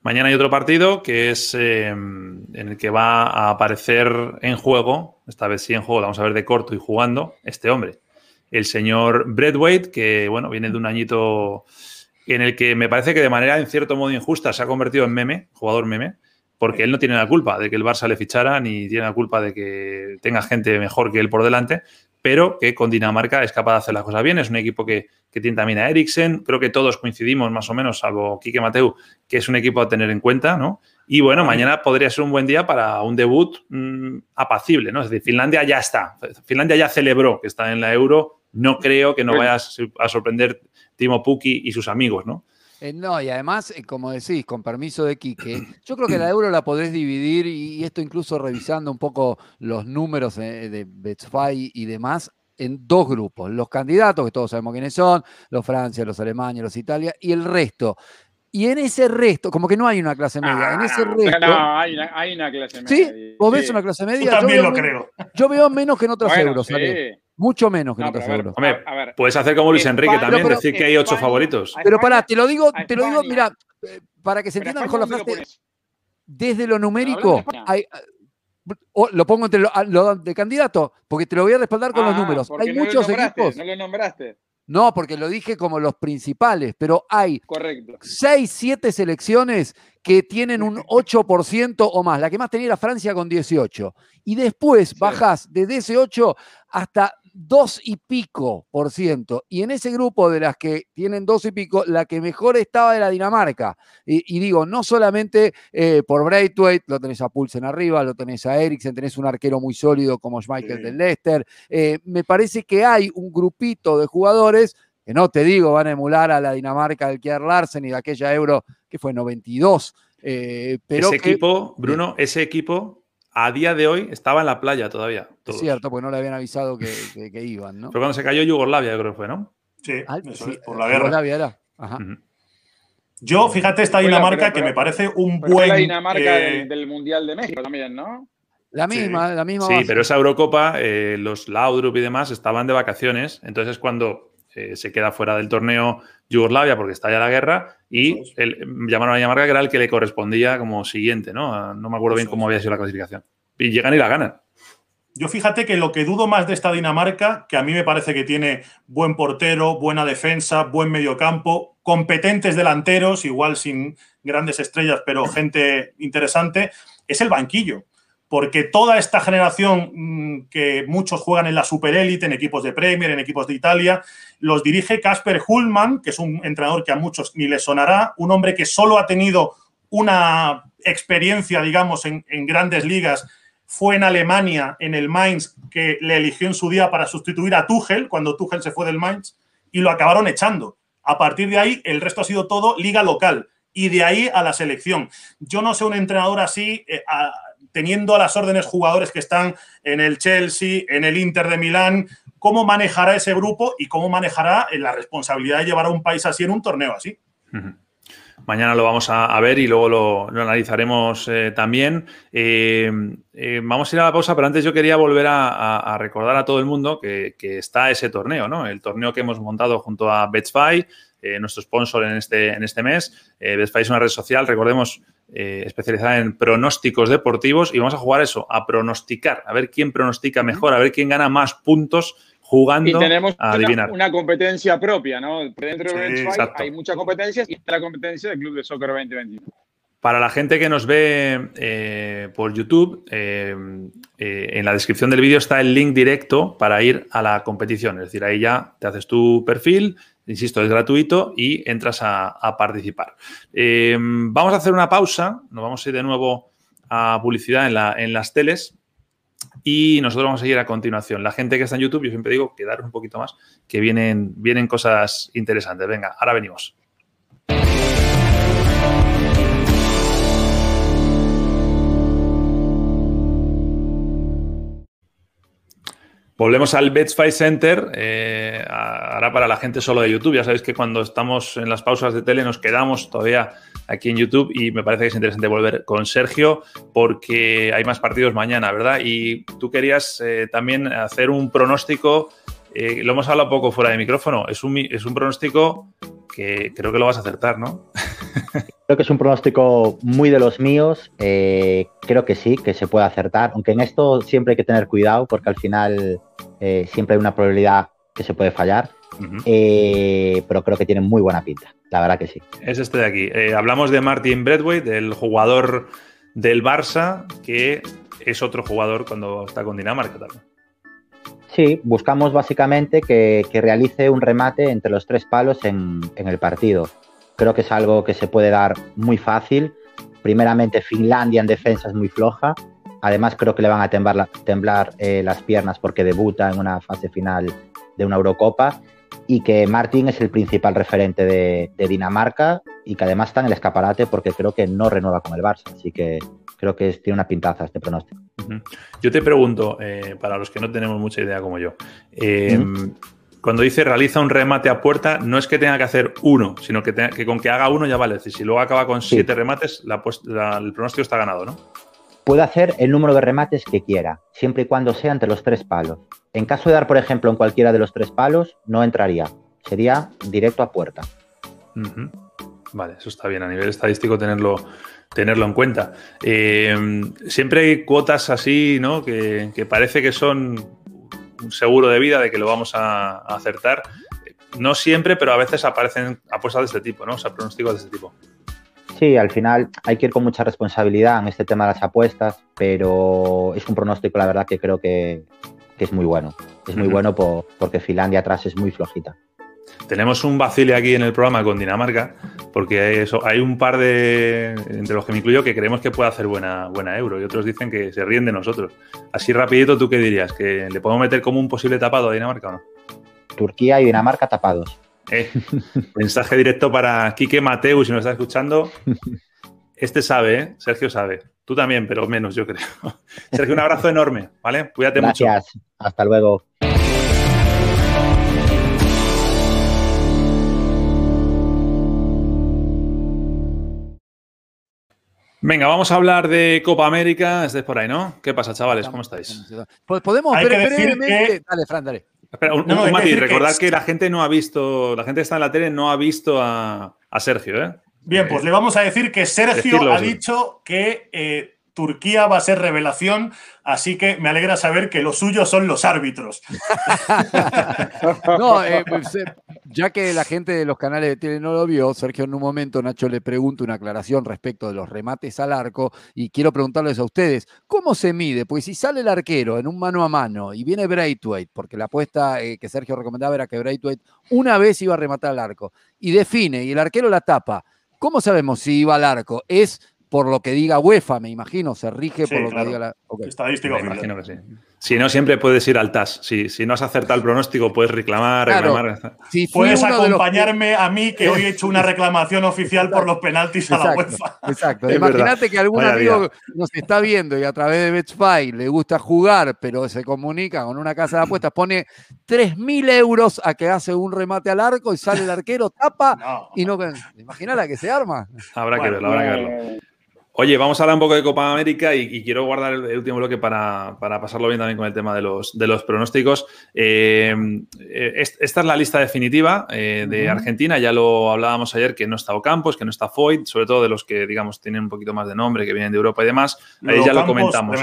Mañana hay otro partido que es eh, en el que va a aparecer en juego, esta vez sí en juego, vamos a ver de corto y jugando, este hombre, el señor Bradwaite, que bueno, viene de un añito en el que me parece que de manera en cierto modo injusta se ha convertido en meme, jugador meme, porque él no tiene la culpa de que el Barça le fichara, ni tiene la culpa de que tenga gente mejor que él por delante, pero que con Dinamarca es capaz de hacer las cosas bien. Es un equipo que, tiene también a Eriksen. Creo que todos coincidimos más o menos, salvo Quique Mateu, que es un equipo a tener en cuenta, ¿no? Y bueno, mañana podría ser un buen día para un debut mm, apacible, ¿no? Es decir, Finlandia ya está. Finlandia ya celebró que está en la Euro no creo que no vayas a sorprender Timo Puki y sus amigos, ¿no? Eh, no, y además, eh, como decís, con permiso de Quique, yo creo que la euro la podés dividir, y, esto incluso revisando un poco los números de, de Betfai y demás, en dos grupos. Los candidatos, que todos sabemos quiénes son, los Francia, los Alemanes, los Italia, y el resto. Y en ese resto, como que no hay una clase media, en ese ah, resto. No, hay una, hay una clase media. ¿Sí? ¿Vos ves una clase media? Yo también lo creo. Yo veo menos que en otros euros. Mucho menos que en otros euros. puedes hacer como Luis Enrique también, decir que hay ocho favoritos. Pero pará, te lo digo, te lo digo, mira, eh, para que se entienda mejor la frase. Desde lo numérico, hay, lo pongo entre lo, de candidato, porque te lo voy a respaldar con los ah, números. Hay muchos equipos. No lo nombraste. No, porque lo dije como los principales, pero hay Correcto. 6, 7 selecciones que tienen un 8% o más. La que más tenía era Francia con 18. Y después bajás desde ese 8 hasta dos y pico por ciento. Y en ese grupo de las que tienen dos y pico, la que mejor estaba era Dinamarca. Y, digo, no solamente eh, por Braithwaite, lo tenés a Pulsen arriba, lo tenés a Eriksen, tenés un arquero muy sólido como Schmeichel del Leicester. Eh, me parece que hay un grupito de jugadores que no te digo van a emular a la Dinamarca del Kier Larsen y de aquella Euro que fue 92. Eh, pero ese equipo, Bruno, ese equipo a día de hoy estaba en la playa todavía. Es cierto, porque no le habían avisado que, iban, ¿no? Fue cuando se cayó Yugoslavia, creo que fue, ¿no? Sí, ah, eso es, por la guerra. Yugoslavia era. Ajá. Yo, fíjate, esta Dinamarca que me parece un buen. la Dinamarca eh, del, Mundial de México también, ¿no? La misma, la misma. Sí, pero esa Eurocopa, eh, los Laudrup y demás estaban de vacaciones. Entonces, cuando eh, se queda fuera del torneo Yugoslavia porque está ya la guerra y llamaron a Dinamarca que era el que le correspondía como siguiente, ¿no? No me acuerdo bien cómo había sido la clasificación. Y llegan y la ganan. Yo fíjate que lo que dudo más de esta Dinamarca, que a mí me parece que tiene buen portero, buena defensa, buen mediocampo, competentes delanteros, igual sin grandes estrellas, pero gente interesante, es el banquillo porque toda esta generación mm, que muchos juegan en la superélite, en equipos de Premier, en equipos de Italia, los dirige Casper Hullman, que es un entrenador que a muchos ni le sonará, un hombre que solo ha tenido una experiencia, digamos, en, grandes ligas, fue en Alemania, en el Mainz, que le eligió en su día para sustituir a Tuchel, cuando Tuchel se fue del Mainz, y lo acabaron echando. A partir de ahí, el resto ha sido todo liga local y de ahí a la selección. Yo no sé un entrenador así, eh, teniendo a las órdenes jugadores que están en el Chelsea, en el Inter de Milán, cómo manejará ese grupo y cómo manejará la responsabilidad de llevar a un país así en un torneo así. Mañana lo vamos a, ver y luego lo, analizaremos eh, también. Eh, eh, vamos a ir a la pausa, pero antes yo quería volver a, recordar a todo el mundo que, está ese torneo, ¿no? El torneo que hemos montado junto a Betspy, nuestro sponsor en este, en este mes. Betspy es una red social, recordemos, eh, especializada en pronósticos deportivos y vamos a jugar eso, a pronosticar, a ver quién pronostica mejor, a ver quién gana más puntos jugando y tenemos a adivinar. Una, competencia propia, ¿no? Dentro de hay muchas competencias y está la competencia del Club de Soccer 2021. Para la gente que nos ve eh, por YouTube, eh, en la descripción del vídeo está el link directo para ir a la competición. Es decir, ahí ya te haces tu perfil, Insisto, es gratuito y entras a, participar. Eh, vamos a hacer una pausa, nos vamos a ir de nuevo a publicidad en, las teles y nosotros vamos a seguir a continuación. La gente que está en YouTube, yo siempre digo, quedar un poquito más, que vienen, vienen cosas interesantes. Venga, ahora venimos. Volvemos al Betsfight Center. Eh, ahora para la gente solo de YouTube. Ya sabéis que cuando estamos en las pausas de tele nos quedamos todavía aquí en YouTube y me parece que es interesante volver con Sergio porque hay más partidos mañana, ¿verdad? Y tú querías eh, también hacer un pronóstico. Eh, lo hemos hablado poco fuera de micrófono. Es un, es un pronóstico que creo que lo vas a acertar, ¿no? Creo que es un pronóstico muy de los míos. Eh, creo que sí, que se puede acertar. Aunque en esto siempre hay que tener cuidado porque al final eh, siempre hay una probabilidad que se puede fallar. Eh, pero creo que tiene muy buena pinta. La verdad que sí. Es este de aquí. hablamos de Martin Bradway, del jugador del Barça, que es otro jugador cuando está con Dinamarca también. Sí, buscamos básicamente que, realice un remate entre los tres palos en, el partido. Creo que es algo que se puede dar muy fácil. Primeramente, Finlandia en defensa es muy floja. Además, creo que le van a temblar, eh, las piernas porque debuta en una fase final de una Eurocopa y que Martín es el principal referente de, de, Dinamarca y que además está en el escaparate porque creo que no renueva con el Barça. Así que creo que tiene una pintaza este pronóstico. Yo te pregunto, eh, para los que no tenemos mucha idea como yo, eh, cuando dice realiza un remate a puerta, no es que tenga que hacer uno, sino que, con que haga uno ya vale. Es decir, si luego acaba con siete remates, el pronóstico está ganado, ¿no? Puede hacer el número de remates que quiera, siempre y cuando sea entre los tres palos. En caso de dar, por ejemplo, en cualquiera de los tres palos, no entraría. Sería directo a puerta. Vale, eso está bien. A nivel estadístico tenerlo, tenerlo en cuenta. Eh, siempre hay cuotas así, ¿no? Que, parece que son un seguro de vida de que lo vamos a, acertar. No siempre, pero a veces aparecen apuestas de este tipo, ¿no? O sea, pronósticos de este tipo. Sí, al final hay que ir con mucha responsabilidad en este tema de las apuestas, pero es un pronóstico, la verdad, que creo que, es muy bueno. Es muy bueno porque Finlandia atrás es muy flojita. Tenemos un vacile aquí en el programa con Dinamarca, porque hay, eso, hay un par de, entre los que me incluyo, que creemos que puede hacer buena, buena euro y otros dicen que se ríen de nosotros. Así rapidito, ¿tú qué dirías? ¿Que le podemos meter como un posible tapado a Dinamarca o no? Turquía y Dinamarca tapados. Eh, mensaje directo para Quique Mateu, si nos está escuchando. Este sabe, ¿eh? Sergio sabe. Tú también, pero menos, yo creo. Sergio, un abrazo enorme, ¿vale? Cuídate mucho. Gracias. Hasta luego. Venga, vamos a hablar de Copa América. Estáis por ahí, ¿no? ¿Qué pasa, chavales? ¿Cómo estáis? Pues podemos Hay brevemente. Dale, Fran, dale. Espera, un, no, matiz. Recordad que... la gente no ha visto, la gente que está en la tele no ha visto a, Sergio, ¿eh? Bien, pues le vamos a decir que Sergio ha dicho que eh, Turquía va a ser revelación, así que me alegra saber que los suyos son los árbitros. no, eh, pues, eh, ya que la gente de los canales de tele no lo vio, Sergio en un momento Nacho le pregunta una aclaración respecto de los remates al arco y quiero preguntarles a ustedes, ¿cómo se mide? Pues si sale el arquero en un mano a mano y viene Braithwaite, porque la apuesta eh, que Sergio recomendaba era que Braithwaite una vez iba a rematar al arco y define y el arquero la tapa, ¿cómo sabemos si iba al arco? ¿Es por lo que diga UEFA, me imagino, se rige por lo que diga la. Estadístico. Me imagino que sí. Si no, siempre puedes ir al TAS. Si, si no has acertado el pronóstico, puedes reclamar, reclamar. puedes acompañarme a mí, que hoy he hecho una reclamación oficial por los penaltis a la UEFA. Exacto. Imagínate que algún amigo nos está viendo y a través de Betspy le gusta jugar, pero se comunica con una casa de apuestas, pone 3.000 euros a que hace un remate al arco y sale el arquero, tapa y no. Imagina la que se arma. Habrá que verlo, habrá que verlo. Oye, vamos a hablar un poco de Copa América y, quiero guardar el, último bloque para, pasarlo bien también con el tema de los, de los pronósticos. Eh, eh, esta es la lista definitiva eh, de Argentina. Ya lo hablábamos ayer que no está Ocampos, que no está Foyt, sobre todo de los que, digamos, tienen un poquito más de nombre, que vienen de Europa y demás. Ahí ya lo comentamos.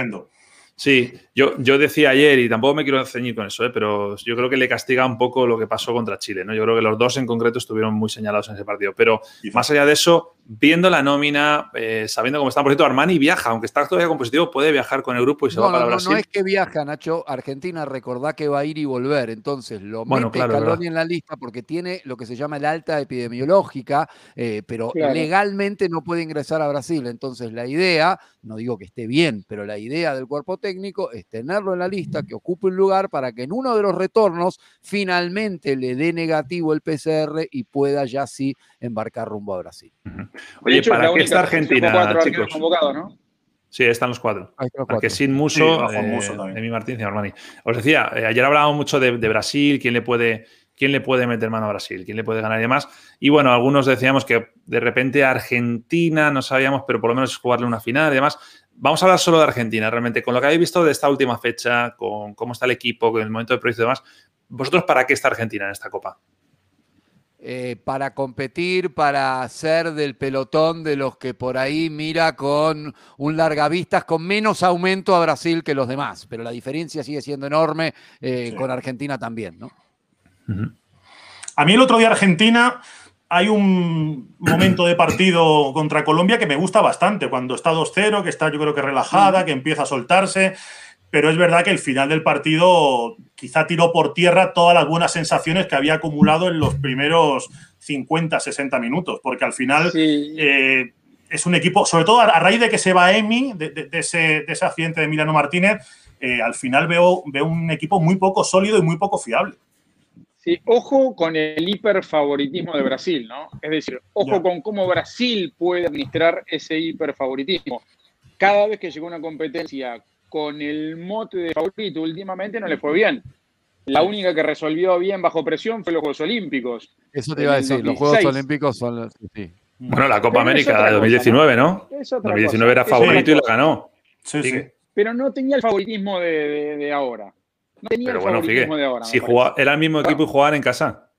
Sí, yo, yo decía ayer, y tampoco me quiero ceñir con eso, ¿eh? pero yo creo que le castiga un poco lo que pasó contra Chile. ¿no? Yo creo que los dos en concreto estuvieron muy señalados en ese partido. Pero más allá de eso, viendo la nómina, eh, sabiendo cómo está, por cierto, Armani viaja, aunque está todavía compositivo, puede viajar con el grupo y se va para no, Brasil. No es que viaja, Nacho. Argentina, recordá que va a ir y volver. Entonces lo mete Caloni en la lista porque tiene lo que se llama el alta epidemiológica, eh, pero legalmente no puede ingresar a Brasil. Entonces la idea, no digo que esté bien, pero la idea del cuerpo técnico es tenerlo en la lista, que ocupe un lugar para que en uno de los retornos finalmente le dé negativo el PCR y pueda ya sí embarcar rumbo a Brasil. Oye, ¿para qué está Argentina, chicos? ¿no? Sí, están los cuatro. Porque sin Muso, eh, Emi Martínez y Armani. Os decía, eh, ayer hablábamos mucho de, Brasil, quién le puede quién le puede meter mano a Brasil, quién le puede ganar y demás. Y bueno, algunos decíamos que de repente Argentina, no sabíamos, pero por lo menos jugarle una final y demás. Vamos a hablar solo de Argentina, realmente, con lo que habéis visto de esta última fecha, con cómo está el equipo, con el momento de proyecto y demás. ¿Vosotros para qué está Argentina en esta Copa? Eh, para competir, para ser del pelotón de los que por ahí mira con un largavistas, con menos aumento a Brasil que los demás, pero la diferencia sigue siendo enorme eh, con Argentina también, ¿no? A mí el otro día Argentina hay un momento de partido contra Colombia que me gusta bastante, cuando está 2-0, que está yo creo que relajada, que empieza a soltarse pero es verdad que el final del partido quizá tiró por tierra todas las buenas sensaciones que había acumulado en los primeros 50, 60 minutos, porque al final eh, es un equipo, sobre todo a, raíz de que se va Emi, de, ese, accidente de Milano Martínez, eh, al final veo, veo un equipo muy poco sólido y muy poco fiable. Sí, ojo con el hiperfavoritismo de Brasil, ¿no? Es decir, ojo con cómo Brasil puede administrar ese hiperfavoritismo. Cada vez que llega una competencia con el mote de favorito últimamente no le fue bien. La única que resolvió bien bajo presión fue los Juegos Olímpicos. Eso te iba a decir, los Juegos Olímpicos son Sí. Bueno, la Copa América de 2019, ¿no? 2019 era favorito y lo ganó. Sí, sí. Pero no tenía el favoritismo de, ahora. No tenía el favoritismo de ahora. Si jugaba, era el mismo equipo y jugaban en casa.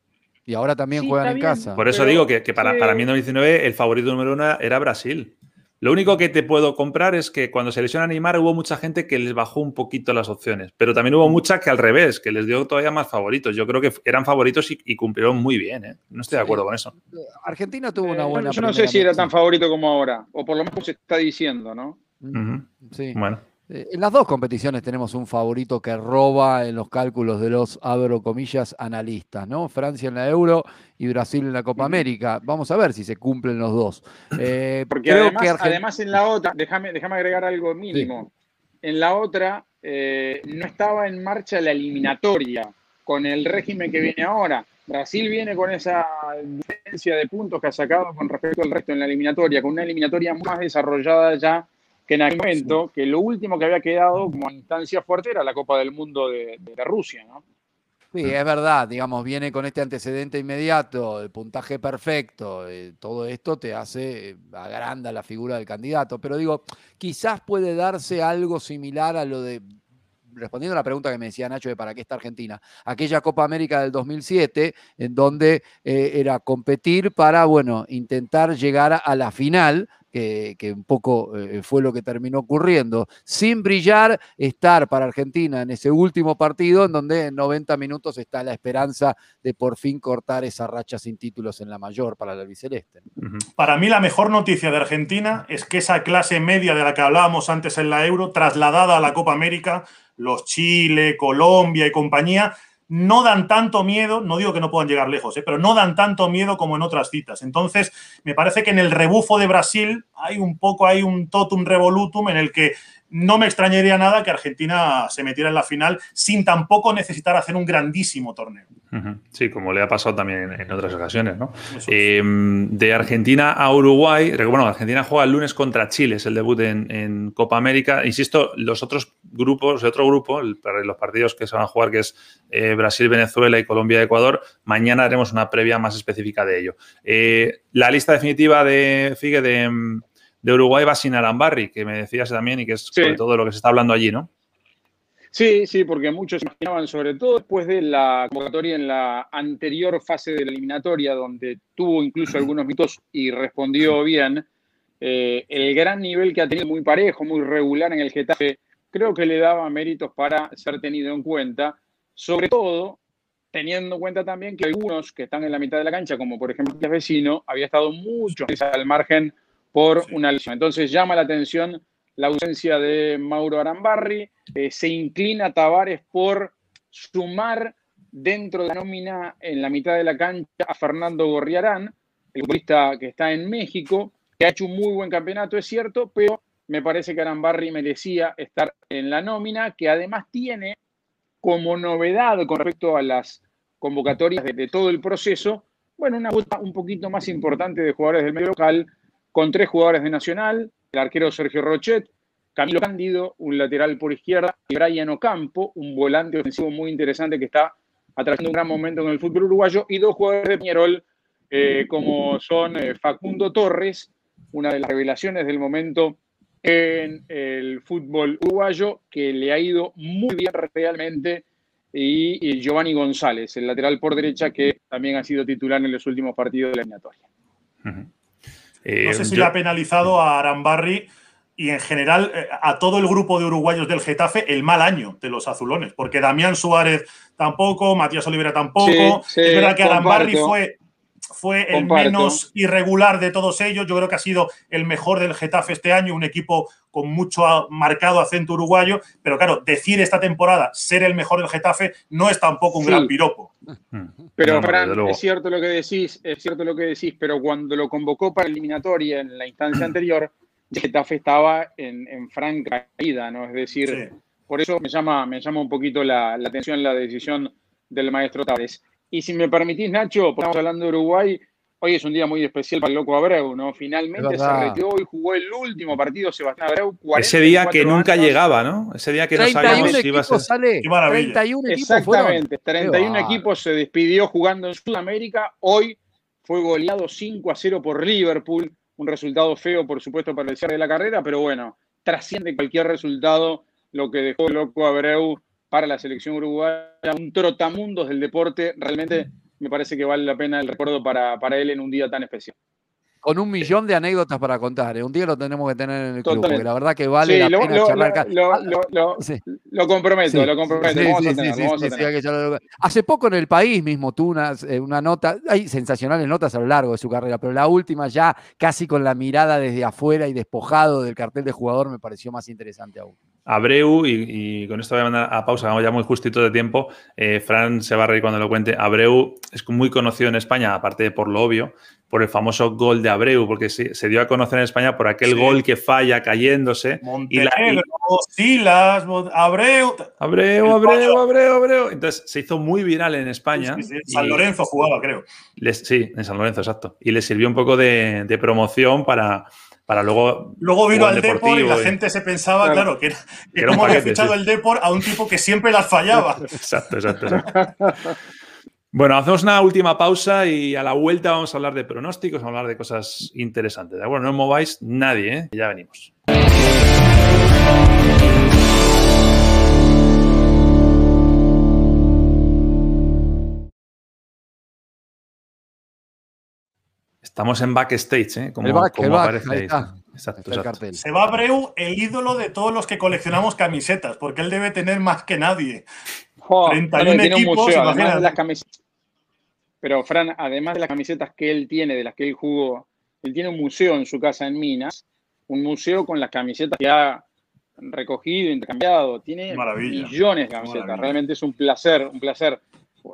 Y ahora también juegan en casa. Por eso digo que, para, para mí en 2019 el favorito número uno era Brasil. Lo único que te puedo comprar es que cuando se lesiona Neymar hubo mucha gente que les bajó un poquito las opciones, pero también hubo mucha que al revés, que les dio todavía más favoritos. Yo creo que eran favoritos y, cumplieron muy bien. ¿eh? No estoy de acuerdo con eso. Argentina tuvo una eh, buena. yo no sé si era tan favorito como ahora, o por lo menos se está diciendo, ¿no? Sí. Bueno. Eh, en las dos competiciones tenemos un favorito que roba en los cálculos de los, abro comillas, analistas, ¿no? Francia en la Euro y Brasil en la Copa América. Vamos a ver si se cumplen los dos. Eh, Porque además, en la otra, déjame, déjame agregar algo mínimo. En la otra eh, no estaba en marcha la eliminatoria con el régimen que viene ahora. Brasil viene con esa diferencia de puntos que ha sacado con respecto al resto en la eliminatoria, con una eliminatoria más desarrollada ya que en aquel momento, que lo último que había quedado como instancia fuerte era la Copa del Mundo de, Rusia, ¿no? Sí, es verdad, digamos, viene con este antecedente inmediato, el puntaje perfecto, eh, todo esto te hace, eh, agranda la figura del candidato, pero digo, quizás puede darse algo similar a lo de, respondiendo a la pregunta que me decía Nacho de para qué está Argentina, aquella Copa América del 2007, en donde eh, era competir para, bueno, intentar llegar a la final, que, un poco eh, fue lo que terminó ocurriendo. Sin brillar, estar para Argentina en ese último partido en donde en 90 minutos está la esperanza de por fin cortar esa racha sin títulos en la mayor para el albiceleste. Para mí la mejor noticia de Argentina es que esa clase media de la que hablábamos antes en la Euro, trasladada a la Copa América, los Chile, Colombia y compañía, no dan tanto miedo, no digo que no puedan llegar lejos, ¿eh? pero no dan tanto miedo como en otras citas. Entonces, me parece que en el rebufo de Brasil hay un poco, hay un totum revolutum en el que no me extrañaría nada que Argentina se metiera en la final sin tampoco necesitar hacer un grandísimo torneo. Sí, como le ha pasado también en otras ocasiones, ¿no? Em, de Argentina a Uruguay, bueno, Argentina juega el lunes contra Chile, es el debut en, Copa América. Insisto, los otros grupos, el otro grupo, los partidos que se van a jugar, que es eh, Brasil, Venezuela y Colombia, Ecuador, mañana haremos una previa más específica de ello. Eh, la lista definitiva de Figue de em, de Uruguay va sin Arambarri, que me decías también y que es sobre todo lo que se está hablando allí, ¿no? Sí, sí, porque muchos imaginaban, sobre todo después de la convocatoria en la anterior fase de la eliminatoria, donde tuvo incluso algunos minutos y respondió bien, eh, el gran nivel que ha tenido muy parejo, muy regular en el Getafe, creo que le daba méritos para ser tenido en cuenta, sobre todo teniendo en cuenta también que algunos que están en la mitad de la cancha, como por ejemplo el vecino, había estado mucho al margen por una lesión. Entonces llama la atención la ausencia de Mauro Arambarri, eh, se inclina Tavares por sumar dentro de la nómina en la mitad de la cancha a Fernando Gorriarán, el futbolista que está en México, que ha hecho un muy buen campeonato, es cierto, pero me parece que Arambarri merecía estar en la nómina, que además tiene como novedad con respecto a las convocatorias de, todo el proceso, bueno, una vuelta un poquito más importante de jugadores del medio local, con tres jugadores de Nacional, el arquero Sergio Rochet, Camilo Cándido, un lateral por izquierda, y Brian Ocampo, un volante ofensivo muy interesante que está atrayendo un gran momento en el fútbol uruguayo, y dos jugadores de Pierol, eh, como son eh, Facundo Torres, una de las revelaciones del momento en el fútbol uruguayo, que le ha ido muy bien realmente, y, Giovanni González, el lateral por derecha, que también ha sido titular en los últimos partidos de la eliminatoria. Eh, no sé si le ha penalizado a Arambarri y en general eh, a todo el grupo de uruguayos del Getafe el mal año de los azulones, porque Damián Suárez tampoco, Matías Olivera tampoco. es verdad que Arambarri fue fue el menos irregular de todos ellos. Yo creo que ha sido el mejor del Getafe este año, un equipo con mucho marcado acento uruguayo. Pero claro, decir esta temporada ser el mejor del Getafe no es tampoco un gran piropo. Pero, Fran, es cierto lo que decís, es cierto lo que decís, pero cuando lo convocó para eliminatoria en la instancia anterior, Getafe estaba en, franca caída, ¿no? Es decir, por eso me llama, me llama un poquito la, la atención la decisión del maestro Tavares. Y si me permitís, Nacho, estamos hablando de Uruguay, hoy es un día muy especial para el loco Abreu, ¿no? Finalmente se retiró y jugó el último partido Sebastián Abreu. Ese día que nunca llegaba, ¿no? Ese día que no sabíamos si iba a ser. Sale, 31 Exactamente, 31 equipos se despidió jugando en Sudamérica. Hoy fue goleado 5 a 0 por Liverpool. Un resultado feo, por supuesto, para el cierre de la carrera, pero bueno, trasciende cualquier resultado lo que dejó el loco Abreu para la selección uruguaya, un trotamundos del deporte. Realmente me parece que vale la pena el recuerdo para, para él en un día tan especial. Con un millón de anécdotas para contar. ¿eh? Un día lo tenemos que tener en el club, porque la verdad que vale la pena charlar. Lo, comprometo, lo comprometo. Hace poco en el país mismo tuvo una, eh, una nota, hay sensacionales notas a lo largo de su carrera, pero la última ya casi con la mirada desde afuera y despojado del cartel de jugador me pareció más interesante aún. Abreu, y, con esto voy a mandar a pausa, vamos ya muy justito de tiempo. Eh, Fran se va a reír cuando lo cuente. Abreu es muy conocido en España, aparte de por lo obvio, por el famoso gol de Abreu, porque se, dio a conocer en España por aquel gol que falla cayéndose. Montenegro, y Silas, Abreu. Abreu, Abreu, Abreu, Abreu. Entonces se hizo muy viral en España. San Lorenzo jugaba, creo. sí, en San Lorenzo, exacto. Y le sirvió un poco de promoción para para luego. Luego vino al Depor y la gente se pensaba, claro, que, que, cómo había fichado el Depor a un tipo que siempre las fallaba. exacto, exacto, Bueno, hacemos una última pausa y a la vuelta vamos a hablar de pronósticos, vamos a hablar de cosas interesantes. ¿De acuerdo? No mováis nadie, ¿eh? Ya venimos. Estamos en backstage, ¿eh? Como, aparece Exacto, Se va Breu, el ídolo de todos los que coleccionamos camisetas, porque él debe tener más que nadie. 31 equipos, Pero, Fran, además de las camisetas que él tiene, de las que él jugó, él tiene un museo en su casa en Minas, un museo con las camisetas que ha recogido, intercambiado. Tiene millones de camisetas. Realmente es un placer, un placer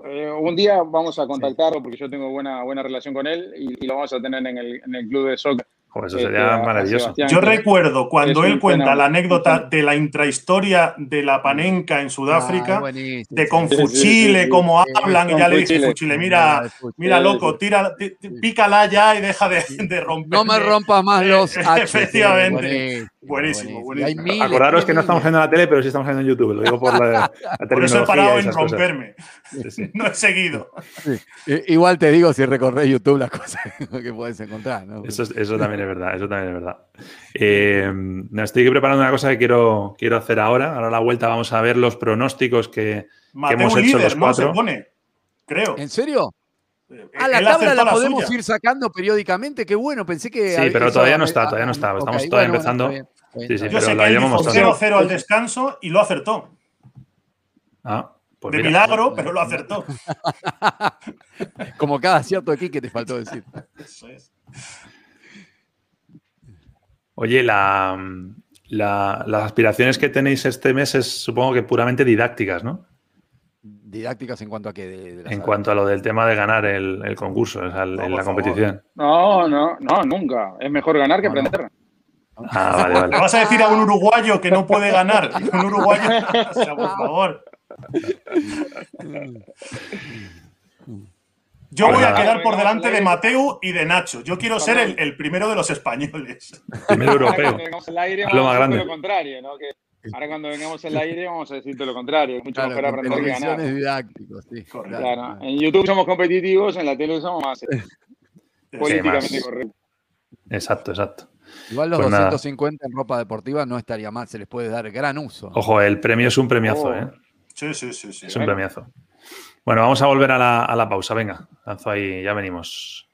eh, un día vamos a contactarlo porque yo tengo buena, buena relación con él y, lo vamos a tener en el, en el club de soccer. Eso sería este, maravilloso. Yo recuerdo cuando él cuenta la anécdota de la intrahistoria de la panenca en Sudáfrica, ah, de con Fuchile, cómo hablan, y ya le dice Fuchile, mira, mira loco, tira, pícala ya y deja de, romper. No me rompas más los Efectivamente. Buenísimo, buenísimo. Acordaros que no estamos viendo la tele, pero sí estamos viendo en YouTube. Lo digo por la, la Por eso he parado en romperme. No he seguido. Igual te digo si recorres YouTube las cosas que puedes encontrar. Eso, eso también es verdad, eso también es verdad. Eh, estoy preparando una cosa que quiero, quiero hacer ahora. Ahora a la vuelta vamos a ver los pronósticos que, hemos hecho los cuatro. Se pone, creo. ¿En serio? A la tabla la, podemos ir sacando periódicamente, qué bueno, pensé que... Sí, pero todavía no está, todavía no está, estamos todavía empezando. sí, sí, Yo sé que él dijo 0-0 al descanso y lo acertó. Ah, pues de milagro, pero lo acertó. Como cada cierto aquí que te faltó decir. Eso es. Oye, la, las aspiraciones que tenéis este mes es supongo que puramente didácticas, ¿no? Didácticas en cuanto a qué? en cuanto a lo del tema de ganar el, concurso, en la competición. No, no, no, nunca. Es mejor ganar que aprender. Ah, vale, vale. vas a decir a un uruguayo que no puede ganar? Un uruguayo, por favor. Yo voy a quedar por delante de Mateu y de Nacho. Yo quiero ser el, primero de los españoles. Primero europeo. lo más grande. Lo contrario, ¿no? Ahora cuando vengamos al aire vamos a decirte lo contrario. Mucho mejor aprender que ganar. didácticos, sí. Claro. En YouTube somos competitivos, en la tele somos más políticamente correctos. Exacto, exacto. Igual los 250 pues en ropa deportiva no estaría mal, se les puede dar gran uso. Ojo, el premio es un premiazo, oh. ¿eh? Sí, sí, sí, sí. Es un premiazo. Bueno, vamos a volver a la, a la pausa. Venga, lanzo ahí, ya venimos.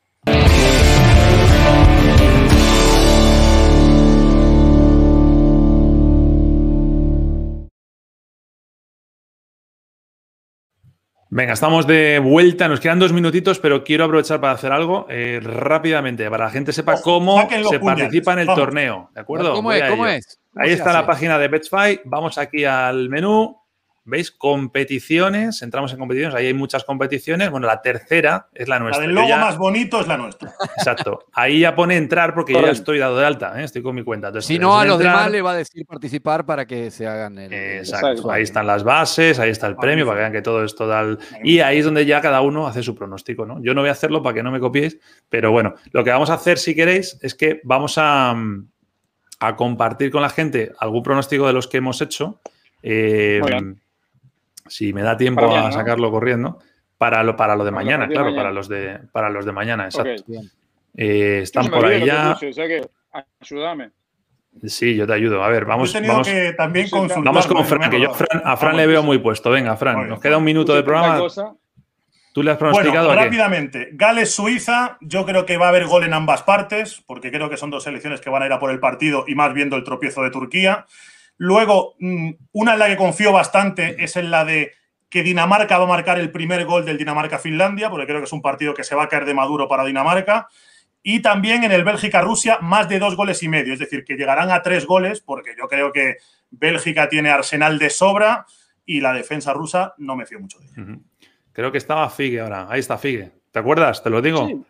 Venga, estamos de vuelta, nos quedan dos minutitos, pero quiero aprovechar para hacer algo eh, rápidamente, para que la gente sepa cómo se participa en el torneo, ¿de acuerdo? ¿Cómo es? ¿Cómo es? Ahí está la página de Betfair, vamos aquí al menú, ¿Veis? Competiciones, entramos en competiciones, ahí hay muchas competiciones. Bueno, la tercera es la nuestra. La del logo más bonito es la nuestra. Exacto. Ahí ya pone entrar porque yo ya estoy dado de alta, ¿eh? estoy con mi cuenta. si no, a los demás le va a decir participar para que se hagan el. Exacto. Ahí están las bases, ahí está el premio para que vean que todo es total. Y ahí es donde ya cada uno hace su pronóstico, ¿no? Yo no voy a hacerlo para que no me copiéis, pero bueno, lo que vamos a hacer, si queréis, es que vamos a, a compartir con la gente algún pronóstico de los que hemos hecho. Eh, si me da tiempo a sacarlo corriendo, para lo, para lo de mañana, claro, para los de, para los de mañana, exacto. Eh, están por ahí ya. ayúdame. Sí, yo te ayudo. A ver, vamos, vamos, también vamos con Fran, que yo a Fran, le veo muy puesto. Venga, Fran, nos queda un minuto de programa. ¿Tú le has pronosticado bueno, rápidamente. Gales-Suiza, yo creo que va a haber gol en ambas partes, porque creo que son dos selecciones que van a ir a por el partido y más viendo el tropiezo de Turquía. Luego, mm, una en la que confío bastante es en la de que Dinamarca va a marcar el primer gol del Dinamarca-Finlandia, porque creo que es un partido que se va a caer de maduro para Dinamarca. Y también en el Bélgica-Rusia, más de dos goles y medio, es decir, que llegarán a tres goles, porque yo creo que Bélgica tiene arsenal de sobra y la defensa rusa no me fío mucho de ella. Creo que estaba Figue ahora. Ahí está Figue. ¿Te acuerdas? Te lo digo. Sí.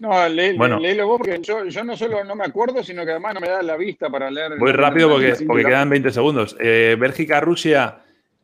No, léelo vos porque yo, no solo no me acuerdo, sino que además no me da la vista para leer. Voy rápido porque, porque quedan 20 segundos. Eh, Bélgica-Rusia,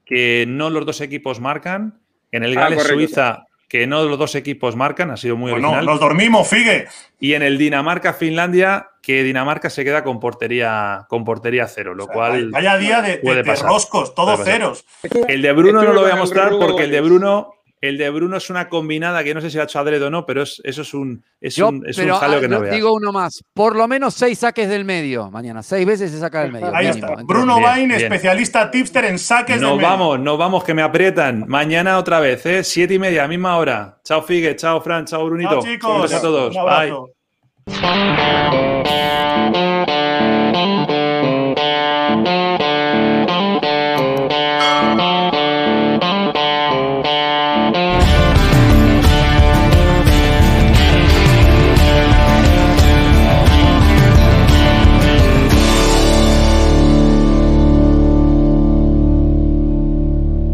que no los dos equipos marcan. En el ah, Gales-Suiza, que no los dos equipos marcan, ha sido muy bueno, original. nos dormimos, Figue. Y en el Dinamarca-Finlandia, que Dinamarca se queda con portería, con portería cero, lo cual. Vaya día de, roscos, todos ceros. El de Bruno no lo voy a mostrar porque el de Bruno el de Bruno es una combinada que no sé si ha hecho adrede o no, pero eso es un, es un, jaleo que no veas. digo uno más. Por lo menos seis saques del medio mañana. Seis veces se saca del medio. Ahí está. Bruno Bain, especialista tipster en saques del medio. vamos, nos vamos, que me aprietan. Mañana otra vez, ¿eh? Siete y media, misma hora. Chao, Figue. Chao, Fran. Chao, Brunito. Chao, chicos. Un a todos. Bye.